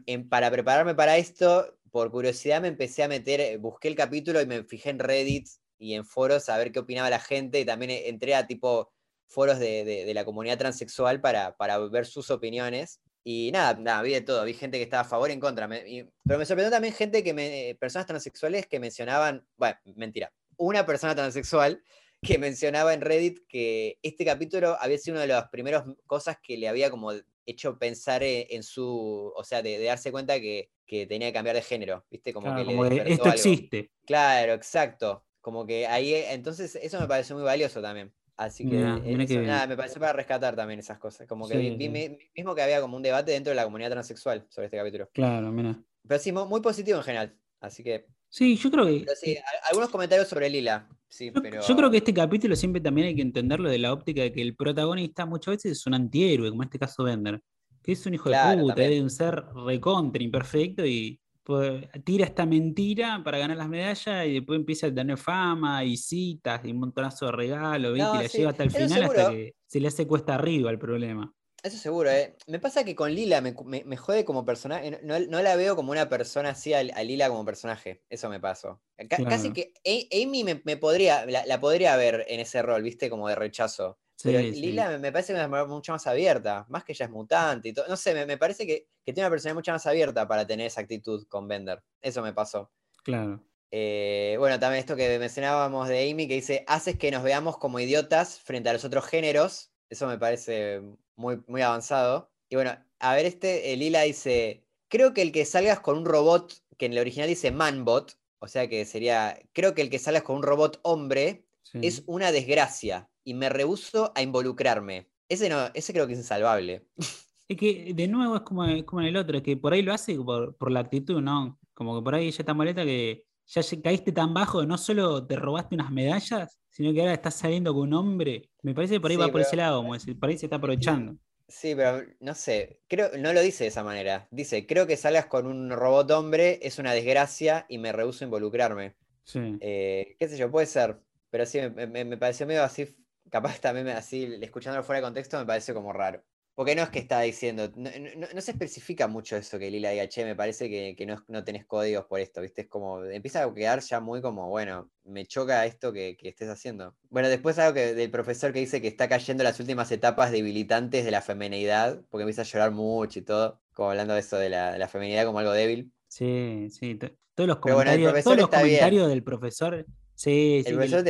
eh, para prepararme para esto, por curiosidad me empecé a meter, busqué el capítulo y me fijé en Reddit y en foros a ver qué opinaba la gente y también entré a tipo foros de, la comunidad transexual para, ver sus opiniones. Y nada, nada, vi de todo, vi gente que estaba a favor y en contra. pero me sorprendió también gente que me, personas transexuales que mencionaban, bueno, mentira, una persona transexual que mencionaba en Reddit que este capítulo había sido una de las primeras cosas que le había como hecho pensar en, su, o sea, de, darse cuenta que, tenía que cambiar de género, ¿viste? Como que esto existe. Claro, exacto. Como que ahí, entonces eso me pareció muy valioso también. Así que, nada, me pareció para rescatar también esas cosas. Como que vi, mismo que había como un debate dentro de la comunidad transexual sobre este capítulo. Claro, mira. Pero sí, muy positivo en general. Así que. Sí, yo creo que. sí, algunos comentarios sobre Lila. Sí, yo, pero... yo creo que este capítulo siempre también hay que entenderlo de la óptica de que el protagonista muchas veces es un antihéroe, como en este caso Bender. Que es un hijo de puta, es un ser recontra, imperfecto y pues, tira esta mentira para ganar las medallas y después empieza a tener fama y citas y un montonazo de regalos, y la lleva hasta el final hasta que se le hace cuesta arriba el problema. Eso seguro, ¿eh? Me pasa que con Lila me, me, jode como personaje. No, la veo como una persona así a, Lila como personaje. Eso me pasó. Casi que Amy me, podría, la, podría ver en ese rol, ¿viste? Como de rechazo. Pero Lila me parece que es mucho más abierta, más que ella es mutante y todo. No sé, me, parece que, tiene una personalidad mucho más abierta para tener esa actitud con Bender. Eso me pasó. Claro. Eh, bueno, también esto que mencionábamos de Amy, que dice, haces que nos veamos como idiotas frente a los otros géneros. Eso me parece muy, muy avanzado. Y bueno, a ver, este, Lila dice, creo que el que salgas con un robot, que en el original dice manbot, o sea que sería, creo que el que salgas con un robot hombre es una desgracia y me rehuso a involucrarme. Ese, no, ese creo que es insalvable. Es que de nuevo es como, como en el otro, es que por ahí lo hace por, la actitud, ¿no? Como que por ahí ya está molesta que ya caíste tan bajo no solo te robaste unas medallas, sino que ahora estás saliendo con un hombre. Me parece que por ahí va por ese lado, como decir, por ahí se está aprovechando. Sí, pero no sé, creo, no lo dice de esa manera. Dice, creo que salgas con un robot hombre es una desgracia y me rehuso a involucrarme. Sí. Eh, qué sé yo, puede ser. Pero sí, me, me, pareció medio así, capaz también así, escuchándolo fuera de contexto, me pareció como raro. Porque no es que está diciendo, no, se especifica mucho eso que Lila diga, che, me parece que, no, no, tenés códigos por esto, ¿viste? Es como, empieza a quedar ya muy como, bueno, me choca esto que, estés haciendo. Bueno, después algo que, del profesor que dice que está cayendo las últimas etapas debilitantes de la femenidad, porque empieza a llorar mucho y todo, como hablando de eso de la, de femenidad como algo débil. Sí, sí, todos los comentarios, todos los comentarios del profesor Sí, el profesor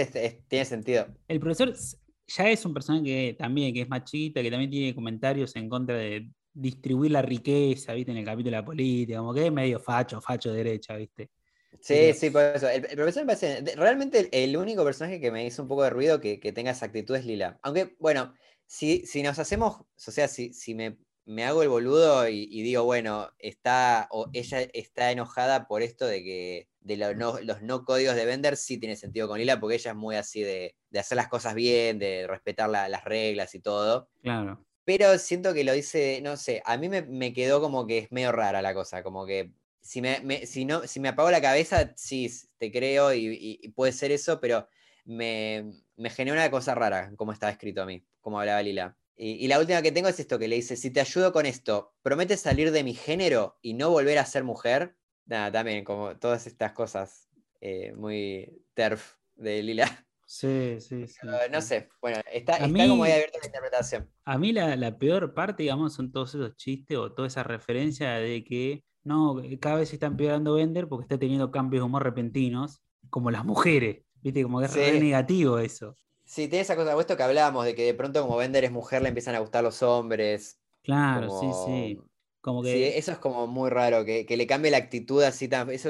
tiene sentido. El profesor ya es un personaje que también que es machista, que también tiene comentarios en contra de distribuir la riqueza, ¿viste? En el capítulo de la política, como que es medio facho, facho derecha, ¿viste? Sí, sí, por eso. El, profesor me parece. Realmente el, único personaje que me hizo un poco de ruido que, tenga esa actitud es Lila. Aunque, bueno, si, si nos hacemos. O sea, si, si me, me hago el boludo y, digo, bueno, está. O ella está enojada por esto de que de los no códigos de vender sí tiene sentido con Lila, porque ella es muy así de, hacer las cosas bien, de respetar las reglas y todo. Claro. Pero siento que lo dice, no sé, a mí me, quedó como que es medio rara la cosa, como que si me, si no, si me apago la cabeza, sí, te creo y, puede ser eso, pero me, me generó una cosa rara, como estaba escrito a mí, como hablaba Lila. Y, y, la última que tengo es esto que le dice, si te ayudo con esto, ¿prometes salir de mi género y no volver a ser mujer? nada, también como todas estas cosas eh, muy terf de Lila. Sí, sí, sí. no sé, bueno, está, está como muy abierta la interpretación. A mí la, peor parte, digamos, son todos esos chistes o toda esa referencia de que no, cada vez se está empeorando Bender porque está teniendo cambios de humor repentinos, como las mujeres, ¿viste? Como que es negativo eso. Sí, tiene esa cosa, esto que hablábamos, de que de pronto como Bender es mujer le empiezan a gustar los hombres. Claro, sí, sí. Como que... Sí, eso es como muy raro, que, le cambie la actitud así tan... Eso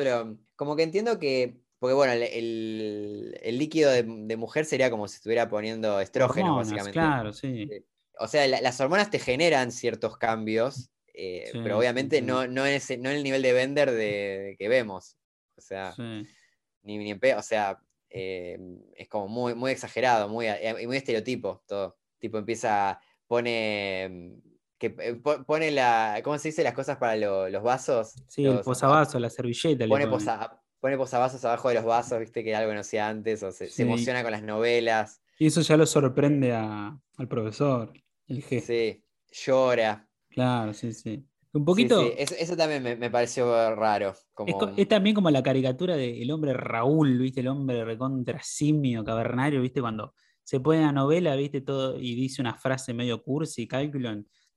como que entiendo que... Porque bueno, el, líquido de, mujer sería como si estuviera poniendo estrógeno, básicamente. Claro, sí. O sea, las hormonas te generan ciertos cambios, eh, pero obviamente No, no, en ese, no en el nivel de vender de, que vemos. O sea, ni, ni en o sea, eh, es como muy, muy exagerado, muy, muy estereotipo todo. Tipo, empieza, pone que eh, po- pone la, ¿cómo se dice? Las cosas para lo- los vasos. Sí, el posavasos, la servilleta. le Pone, posa- pone posavasos abajo de los vasos, viste, que era algo que no hacía antes, o se, se emociona con las novelas, Y eso ya lo sorprende a- al profesor. El gesto. sí, llora. Claro, sí, sí. Un poquito. sí, Eso, eso también me, me pareció raro. Como, Es, también como la caricatura del hombre Raúl, ¿viste? El hombre recontra simio, cavernario, ¿viste? Cuando se pone la novela, ¿viste? Todo, y dice una frase medio cursi, cálculo,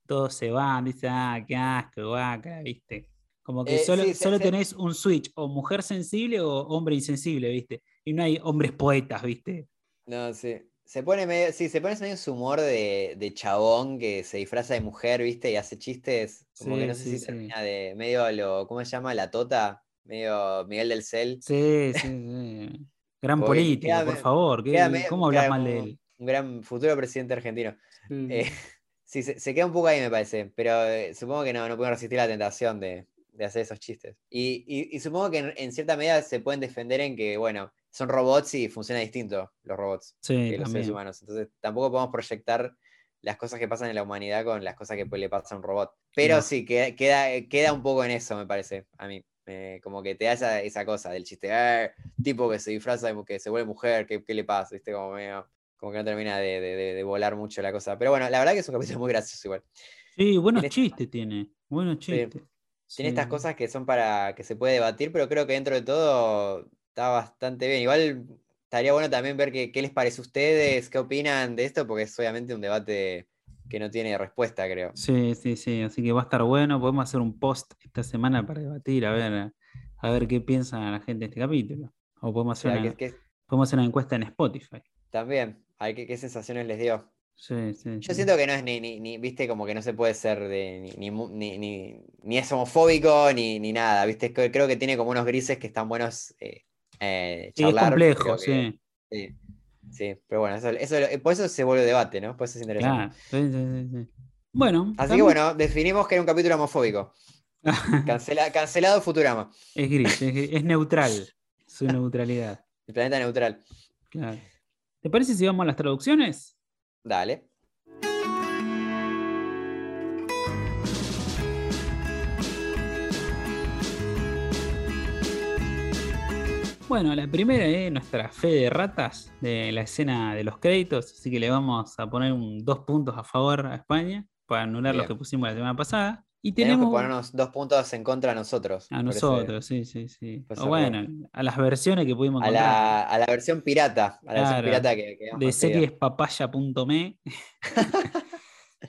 todos se van, dice, ah, qué asco, guaca, ¿viste? Como que Eh, solo, sí, solo tenés un switch, o mujer sensible o hombre insensible, ¿viste? Y no hay hombres poetas, ¿viste? No, sí. Se pone medio, sí, se pone medio su humor de, de chabón que se disfraza de mujer, ¿viste? Y hace chistes, como que no sé sí, si termina de medio a lo, ¿cómo se llama? La tota, medio Miguel del Cel. Sí, sí, sí. Gran político, queda por favor. ¿qué- queda medio- ¿Cómo hablas mal de él? Un gran futuro presidente argentino. Sí, Eh, sí, se, se queda un poco ahí, me parece, pero eh, supongo que no, no pueden resistir la tentación de, de hacer esos chistes. Y, y- y supongo que en, en cierta medida se pueden defender en que, bueno, son robots y funciona distinto los robots Sí, que los seres humanos. Entonces tampoco podemos proyectar las cosas que pasan en la humanidad con las cosas que pues, le pasa a un robot. Pero No. sí, queda, queda, queda un poco en eso, me parece, a mí. Eh, como que te da esa, esa cosa del chiste, "Eh, tipo que se disfraza, que se vuelve mujer, ¿qué, qué le pasa? ¿Viste? Como medio- como que no termina de, de- de- volar mucho la cosa. Pero bueno, la verdad que es un capítulo muy gracioso igual. Sí, buenos chistes tiene. Buenos chistes. Tiene estas cosas que son para que se puede debatir, pero creo que dentro de todo está bastante bien. Igual estaría bueno también ver qué, qué les parece a ustedes, qué opinan de esto, porque es obviamente un debate que no tiene respuesta, creo. Sí, sí, sí. Así que va a estar bueno. Podemos hacer un post esta semana para debatir, a ver, a ver qué piensa la gente de este capítulo. O podemos O sea, hacer, que- una, que podemos hacer una encuesta en Spotify. también, a ver qué, qué sensaciones les dio. Sí, sí. Yo sí. siento que no es ni, ni, ni, viste, como que no se puede ser de, ni, ni, ni, ni- ni es homofóbico ni, ni nada, viste, Creo- creo que tiene como unos grises que están buenos eh, eh, Sí, es complejo, que- sí. sí, sí, pero bueno, eso, eso, por eso se vuelve debate, ¿no? Por eso es interesante. Claro. Sí, sí, sí. Bueno. Así que bueno, definimos que era un capítulo homofóbico. Cancela- cancelado Futurama, es gris, es, gris, es neutral. Su neutralidad. el planeta neutral. Claro. ¿Te parece si vamos a las traducciones? Dale. Bueno, la primera es nuestra fe de ratas de la escena de los créditos, así que le vamos a poner un, dos puntos a favor a España para anular los que pusimos la semana pasada. Y Tenemos tenemos que ponernos dos puntos en contra a nosotros. a ese- nosotros, sí, sí, sí. O bueno, a las versiones que pudimos a, la, a la versión pirata. A la versión pirata que, que de seriespapaya.me.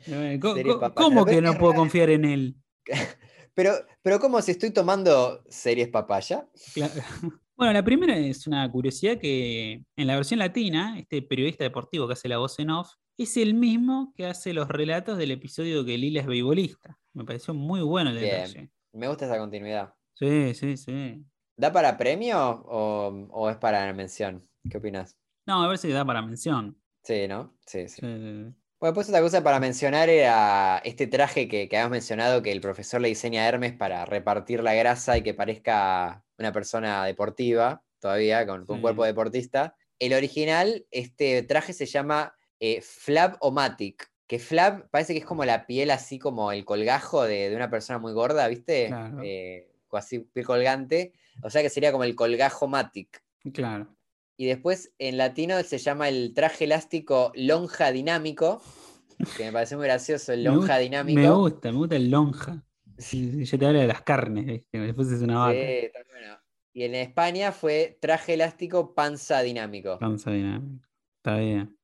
Eh, ¿Cómo, Series cómo- que no puedo confiar en él? Pero, pero ¿cómo si estoy tomando series papaya? Claro. Bueno, la primera es una curiosidad que en la versión latina, este periodista deportivo que hace la voz en off, es el mismo que hace los relatos del episodio que Lila es beibolista. Me pareció muy bueno el Bien. detalle. Me gusta esa continuidad. Sí, sí, sí. ¿Da para premio o, o es para mención? ¿Qué opinas? No, a ver si da para mención. Sí, ¿no? Sí, sí. Sí, sí, sí. Bueno, pues otra cosa para mencionar era este traje que, que habíamos mencionado que el profesor le diseña a Hermes para repartir la grasa y que parezca una persona deportiva, todavía, con, con Sí. cuerpo deportista. El original, este traje se llama eh, Flab-O-Matic, que Flab parece que es como la piel así como el colgajo de, de una persona muy gorda, ¿viste? Claro. Eh, así piel colgante, o sea que sería como el colgajo Matic. Claro. Y después en latino se llama el traje elástico lonja dinámico, que me parece muy gracioso, el Me lonja dinámico. Me gusta, me gusta el lonja. Sí, yo te hablo de las carnes, ¿viste? Después es una vaca. Sí, está bueno. Y en España fue traje elástico panza dinámico. Panza dinámica. Está bien.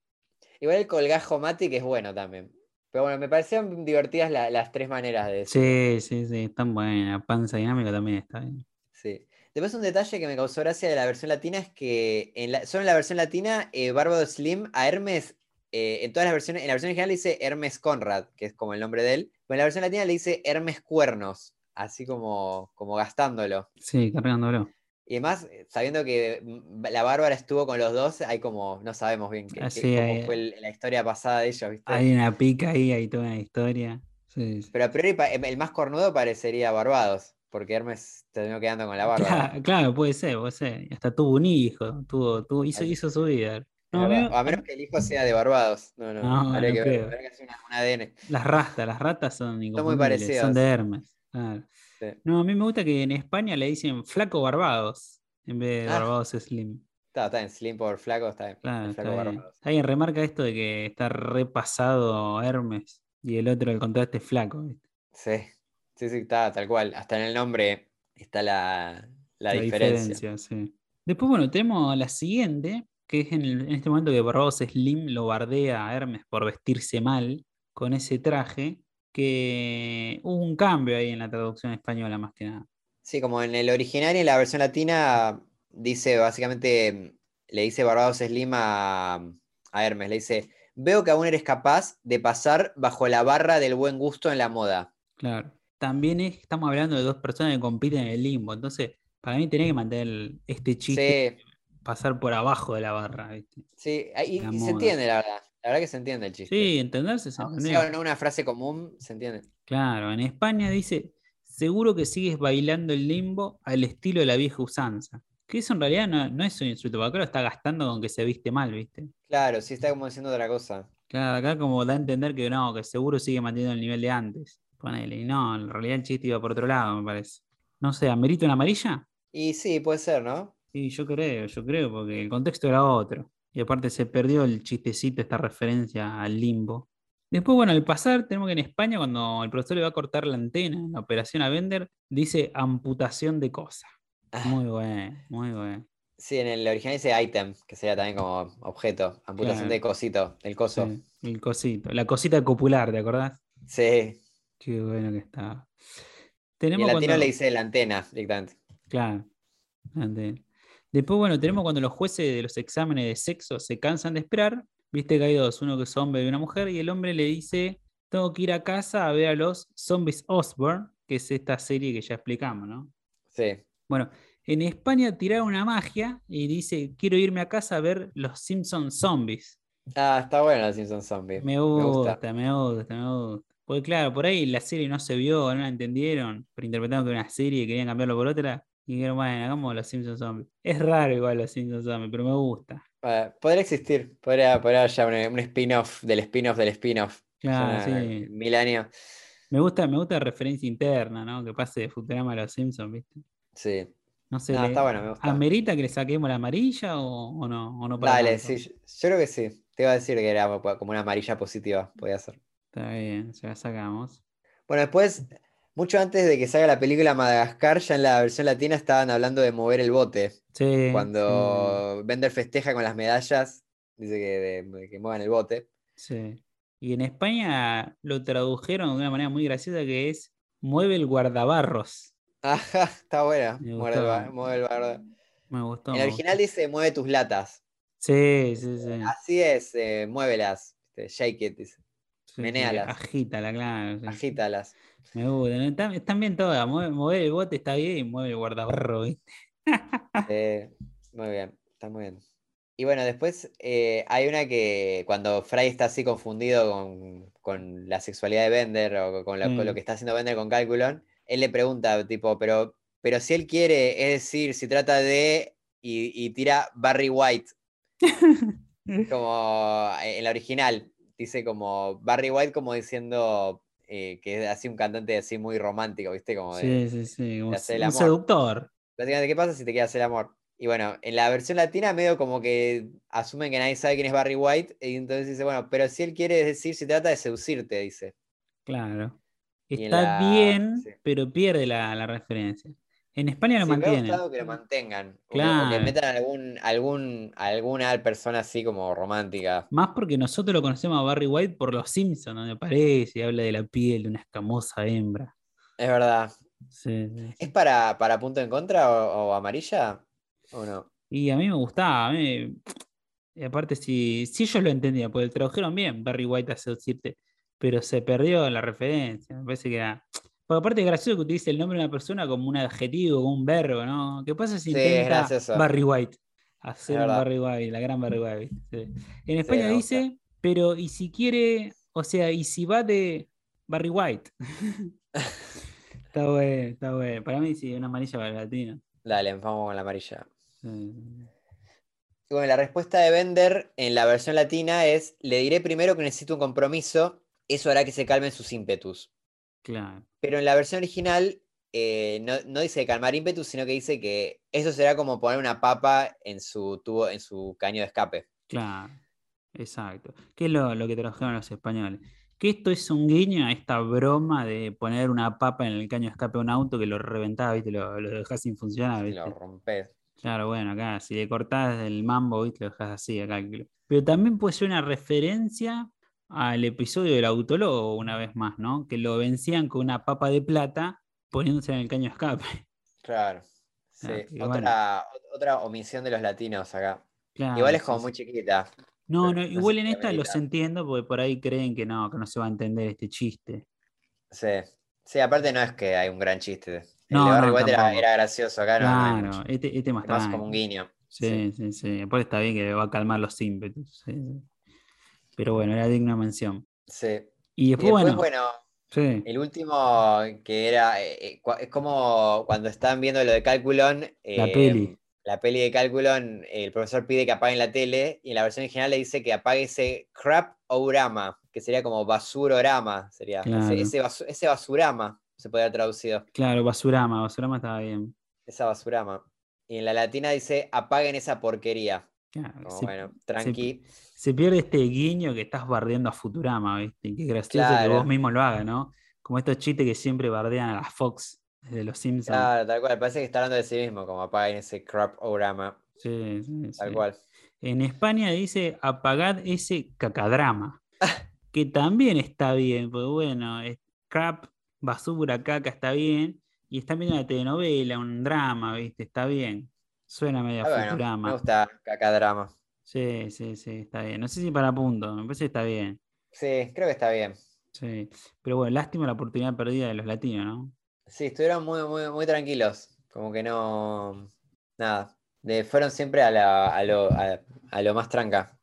Igual el colgajo Matic es bueno también. Pero bueno, me parecieron divertidas la- las tres maneras de decirlo. Sí, sí, sí, están buenas. Panza dinámica también está bien. Sí. Después un detalle que me causó gracia de la versión latina es que en la, solo en la versión latina, eh, Bárbaro Slim a Hermes, eh, en todas las versiones, en la versión original le dice Hermes Conrad, que es como el nombre de él, pero en la versión latina le dice Hermes Cuernos, así como, como gastándolo. Sí, cargándolo. Y además, sabiendo que la Bárbara estuvo con los dos, hay como, no sabemos bien qué, Ah, cómo hay- fue el- la historia pasada de ellos, ¿viste? Hay una pica ahí, hay toda una historia. Sí, sí. Pero a priori el más cornudo parecería Barbados, porque Hermes terminó quedando con la Bárbara. Claro, claro, puede ser, puede ser. Hasta tuvo un hijo, tuvo, tuvo, hizo, hizo su vida. No, a menos que el hijo sea de Barbados. No, no. No, habría no que creo. ver, habría que hacer una- un ADN. Las ratas, las ratas son inconfundibles, parecidas. Son de Hermes. Sí. No, a mí me gusta que en España le dicen flaco Barbados en vez de Ah. Barbados Slim. Está, está bien, Slim por flaco, está bien. Claro, está flaco bien. Alguien remarca esto de que está repasado Hermes y el otro, el contraste es flaco. ¿viste? Sí, sí, sí, está tal cual. Hasta en el nombre está la, la diferencia. sí. Después, bueno, tenemos la siguiente, que es en, el- en este momento que Barbados Slim lo bardea a Hermes por vestirse mal con ese traje, que hubo un cambio ahí en la traducción española más que nada. Sí, como en el original y en la versión latina dice básicamente, le dice Barbados Slim a, a Hermes, le dice, veo que aún eres capaz de pasar bajo la barra del buen gusto en la moda. Claro. También es- estamos hablando de dos personas que compiten en el limbo, entonces para mí tenía que mantener este chiste, Sí, pasar por abajo de la barra. ¿viste? sí, y, La y se ese la verdad. La verdad que se entiende el chiste. Sí, entenderse se entendió. sea no una frase común, se entiende. Claro, en España dice, seguro que sigues bailando el limbo al estilo de la vieja usanza. Que eso en realidad no, no es un insulto, porque acá lo está gastando con que se viste mal, ¿viste? Claro, sí está como diciendo otra cosa. Claro, acá como da a entender que no, que seguro sigue manteniendo el nivel de antes. Ponele, y no, en realidad el chiste iba por otro lado, me parece. No sé, ¿amerita una amarilla? Y sí, puede ser, ¿no? Sí, yo creo, yo creo, porque el contexto era otro. Y aparte se perdió el chistecito, esta referencia al limbo. Después, bueno, al pasar, tenemos que en España, cuando el profesor le va a cortar la antena en la operación a vender, dice amputación de cosa. Ah, Muy bueno, muy bueno. Sí, en el original dice item, que sería también como objeto, amputación Claro. de cosito, el coso. Sí, el cosito, la cosita copular, ¿te acordás? Sí. Qué bueno que estaba. Y Tenemos en latino cuando- le dice la antena directamente. Claro. antena. Después, bueno, tenemos cuando los jueces de los exámenes de sexo se cansan de esperar. Viste que hay dos, uno que es hombre y una mujer, y el hombre le dice, tengo que ir a casa a ver a los Zombies Osborne, que es esta serie que ya explicamos, ¿no? Sí. Bueno, en España tiraron una magia y dice, quiero irme a casa a ver los Simpson Zombies. Ah, está bueno la Simpson Zombie. Me gusta. gusta, me gusta, me gusta. Porque claro, por ahí la serie no se vio, no la entendieron, pero interpretaron que era una serie y querían cambiarlo por otra. Y dijeron, bueno, hagamos los Simpsons Zombies. Es raro igual los Simpsons Zombies, pero me gusta. Eh, podría existir, podría, podría haber ya un, un spin-off del spin-off del spin-off. Claro, sí. Mil años. Me gusta, me gusta la referencia interna, ¿no? Que pase de Futurama a los Simpsons, ¿viste? Sí. No sé, No, ¿le- está bueno, me gusta. ¿amerita que le saquemos la amarilla o, o no? O no para Dale, tanto? sí, yo, yo creo que sí. Te iba a decir que era como una amarilla positiva, podía ser. Está bien, se la sacamos. Bueno, después, mucho antes de que salga la película Madagascar, ya en la versión latina estaban hablando de mover el bote. Sí. Cuando Bender festeja con las medallas, dice que, de- de que muevan el bote. Sí. Y en España lo tradujeron de una manera muy graciosa que es mueve el guardabarros. Ajá, está buena. Mueve el, mueve. Me gustó. En el original gustó. dice mueve tus latas. Sí, sí, sí. Así es, eh, muévelas. este, Shake it, dice. Sí, menéalas. Agítala, claro. sí. Agítalas. Me gusta. Están, están bien todas. Mueve, el bote está bien y mueve el guardabarro. Eh, muy bien, está muy bien. Y bueno, después eh, hay una que cuando Fry está así confundido con, con la sexualidad de Bender o con, lo- con lo Mm. que está haciendo Bender con Calculon, él le pregunta, tipo, pero, pero si él quiere, es decir, si trata de. Y, y tira Barry White, como eh, en la original, dice como Barry White, como diciendo eh, que es así un cantante así muy romántico, ¿viste? Como de, Sí, sí, sí. como el un amor. seductor. Básicamente, ¿qué pasa si te quieres hacer amor? Y bueno, en la versión latina medio como que asumen que nadie sabe quién es Barry White, y entonces dice, bueno, pero si él quiere decir, si trata de seducirte, dice. Claro. Está la- bien, sí. pero pierde la, la referencia. En España lo Sí, me ha mantienen. gustado que lo mantengan. o que- O que, Claro. metan algún, algún, alguna persona así como romántica. Más porque nosotros lo conocemos a Barry White por los Simpsons, donde aparece y habla de la piel de una escamosa hembra. Es verdad. Sí, sí. ¿Es para, para punto en contra o, o amarilla? ¿O no? Y a mí me gustaba. a mí- Y aparte, si, si ellos lo entendían, porque tradujeron bien Barry White a seducirte, pero se perdió la referencia. Me parece que era. Porque aparte es gracioso que utilice el nombre de una persona como un adjetivo, como un verbo, ¿no? ¿Qué pasa si intenta. Barry White? Hacer un. Barry White, la gran Barry White. sí. En España gusta. dice, pero y si quiere, o sea, y si va de Barry White. está bueno, está bueno. Para mí sí, una amarilla para el latino. Dale, vamos con la amarilla. Bueno, la respuesta de Bender en la versión latina es: Le diré primero que necesito un compromiso, eso hará que se calmen sus ímpetus. Claro. Pero en la versión original eh, no, no dice calmar ímpetus, sino que dice que eso será como poner una papa en su tubo, en su caño de escape. Claro, exacto. ¿Qué es lo, lo que trabajaron los españoles? Que esto es un guiño a esta broma de poner una papa en el caño de escape de un auto que lo reventaba, ¿viste? Lo, lo dejás sin funcionar, ¿viste? lo rompes. Claro, bueno, acá si le cortás el mambo, ¿viste? Lo dejás así, acá. Pero también puede ser una referencia al episodio del autologo, una vez más, ¿no? Que lo vencían con una papa de plata poniéndose en el caño escape. Claro. Sí. Otra, otra omisión de los latinos acá. Claro, Igual es sí, como sí. muy chiquita. No, no, igual en esta los entiendo porque por ahí creen que no, que no se va a entender este chiste. Sí. Sí, aparte no es que hay un gran chiste. El No, de no, White era, gracioso, acá no Claro, este, este más más como un guiño. Sí, sí, sí. Después está bien que va a calmar los ímpetus. sí, sí. Pero bueno, era digna mención. Sí. Y Y después, bueno, bueno, sí, el último que era, eh, eh, es como cuando estaban viendo lo de Calculon, la eh, peli. la peli de Calculon, el profesor pide que apaguen la tele y en la versión original le dice que apague ese crap-orama, que sería como basurorama, sería. Ese, Claro. ese, basu- ese basurama se podría haber traducido, Claro, Basurama, Basurama estaba bien. esa basurama. Y en la latina dice apaguen esa porquería. Claro, se, bueno, tranqui. se pierde este guiño que estás bardeando a Futurama, ¿viste? Qué gracioso que vos mismo lo hagas, ¿no? Como estos chistes que siempre bardean a la Fox desde los Simpsons. Claro, tal cual. Parece que está hablando de sí mismo, como apaguen ese crap-orama. Sí, sí, Tal sí. cual. En España dice apagad ese cacadrama, que también está bien, pues bueno, es crap, basura, caca, está bien, y está viendo una telenovela, un drama, ¿viste? Está bien. Suena medio Ah, bueno, me Futurama. gusta cacadrama. Sí, sí, sí, está bien. No sé si para punto, me parece que está bien. Sí, creo que está bien. Sí. Pero bueno, lástima la oportunidad perdida de los latinos, ¿no? Sí, estuvieron muy, muy, muy tranquilos. Como que no. Nada. De- fueron siempre a, la- a lo, a- a lo más tranca.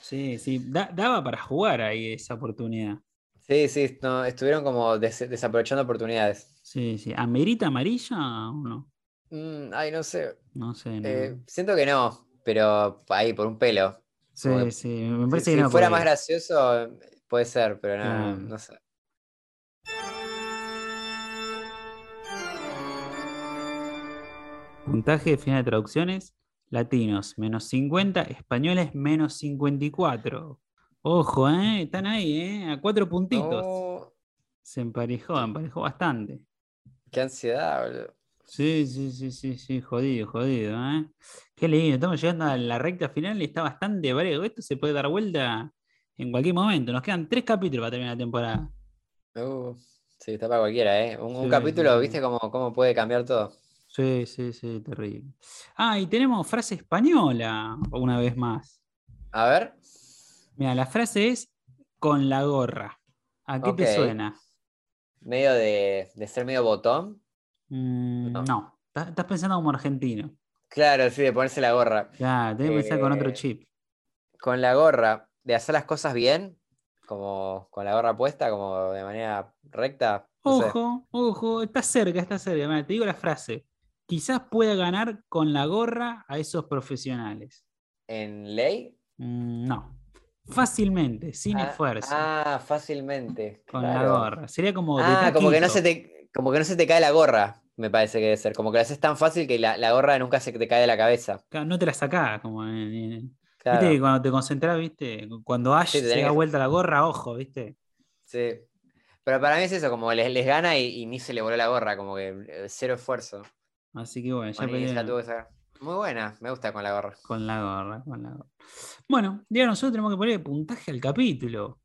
Sí, sí, da- daba para jugar ahí esa oportunidad. Sí, sí, no, estuvieron como des- desaprovechando oportunidades. Sí, sí. ¿Amerita amarilla o no? Mm, ay, no sé. No sé, no. Eh, siento que no, pero ahí, por un pelo. Sí, como sí, me Si, parece si que no. fuera porque- más gracioso, puede ser, pero no, no sé. Puntaje final de traducciones: latinos menos 50, españoles menos 54. Ojo, ¿eh? Están ahí, ¿eh? A cuatro puntitos. No, Se emparejó, emparejó bastante. qué ansiedad, boludo. Sí, sí, sí, sí, sí, jodido, jodido, ¿eh? Qué lindo, estamos llegando a la recta final y está bastante brego. Esto se puede dar vuelta en cualquier momento. Nos quedan tres capítulos para terminar la temporada. Uh, sí, está para cualquiera, ¿eh? Un, capítulo, sí, ¿viste cómo, cómo puede cambiar todo? Sí, sí, sí, terrible. Ah, y tenemos frase española una vez más. A ver. Mira, la frase es con la gorra. ¿A qué te suena? Medio de, de ser medio botón. Mm, No. no, estás estás pensando como argentino. Claro, sí, de ponerse la gorra. Ya, tenés que pensar con otro Eh, chip. Con la gorra, de hacer las cosas bien, como con la gorra puesta, como de manera recta. No sé. Ojo, ojo, está cerca, está cerca. Mira, te digo la frase. Quizás pueda ganar con la gorra a esos profesionales. ¿En ley? Mm, no, fácilmente, sin Ah, esfuerzo, Ah, fácilmente. con la claro. gorra. Sería como Ah, como que no se te, como que no se te cae la gorra, me parece que debe ser. Como que lo haces tan fácil que la, la gorra nunca se te cae de la cabeza. Claro, No te la sacás, como en- Claro. Viste que cuando te concentras, viste, cuando Ash Sí, te se da que- vuelta la gorra, ojo, viste. Sí. Pero para mí es eso, como les, les gana y, y ni se le voló la gorra, como que eh, cero esfuerzo. Así que bueno, ya Bueno, la tuvo que sacar. Muy buena, me gusta con la gorra. con la gorra, con la gorra. Bueno, ya nosotros tenemos que ponerle puntaje al capítulo.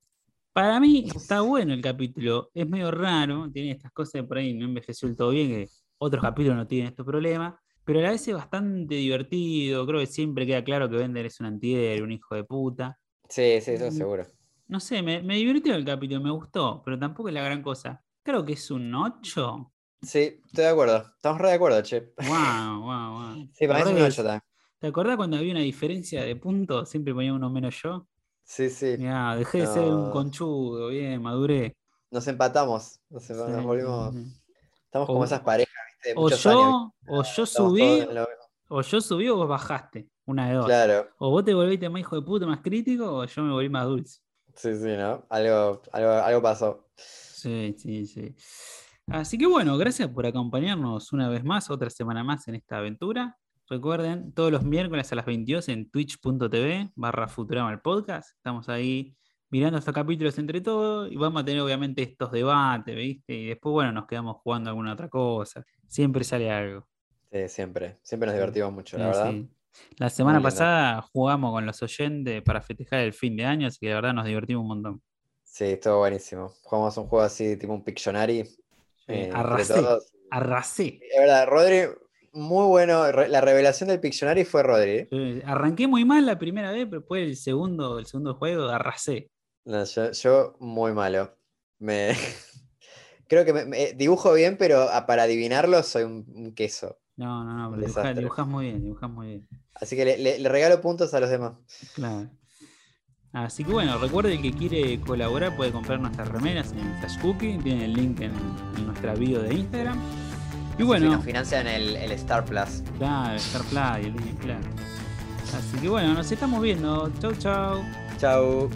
Para mí está bueno el capítulo, es medio raro, tiene estas cosas de por ahí, no envejeció del todo bien, que otros capítulos no tienen estos problemas, pero a la vez es bastante divertido, creo que siempre queda claro que Bender es un antihéroe, un hijo de puta. Sí, sí, eso Mm. seguro. No sé, me, me divirtió el capítulo, me gustó, pero tampoco es la gran cosa. Creo que es un 8. Sí, estoy de acuerdo. Estamos re de acuerdo, che. Wow, wow, wow. Sí, para mí es un ¿Te 8 también. ¿Te acordás cuando había una diferencia de puntos? Siempre ponía uno menos yo. Sí, sí. Mirá, dejé de ser un conchudo, bien, maduré. Nos empatamos. Nos, Sí, nos volvimos. Estamos O- como esas parejas, ¿viste? De O muchos yo, años. o yo subí, lo o yo subí o vos bajaste. Una de dos. Claro. O vos te volviste más hijo de puta, más crítico, o yo me volví más dulce. Sí, sí, ¿no? Algo, algo, algo pasó. Sí, sí, sí. Así que bueno, gracias por acompañarnos una vez más, otra semana más en esta aventura. Recuerden, todos los miércoles a las 22 en twitch.tv barra Futurama el podcast. Estamos ahí mirando estos capítulos entre todos y vamos a tener obviamente estos debates, ¿viste? Y después, bueno, nos quedamos jugando alguna otra cosa. Siempre sale algo. Sí, siempre. Siempre nos divertimos mucho, la verdad. sí. La semana pasada jugamos con los oyentes para festejar el fin de año, así que la verdad nos divertimos un montón. Sí, estuvo buenísimo. Jugamos un juego así, tipo un Pictionary. eh, arrasé. Arrasé. Es verdad, Rodri, muy bueno. La revelación del Pictionary fue Rodri. ¿eh? Arranqué muy mal la primera vez, pero después el segundo, el segundo juego arrasé. No, yo, yo muy malo. Me... Creo que me- me- dibujo bien, pero a- para adivinarlo soy un, un queso. No, no, no, pero dibujás muy bien, dibujás muy bien. Así que le, le- le regalo puntos a los demás. Claro. Así que bueno, recuerde el que quiere colaborar puede comprar nuestras remeras en Flash Cookie, tiene el link en, en nuestra bio de Instagram. Y bueno, nos financian el, el Star Plus. claro, Star Play, el Disney Plus. Así que bueno, nos estamos viendo. Chau, chau. Chau.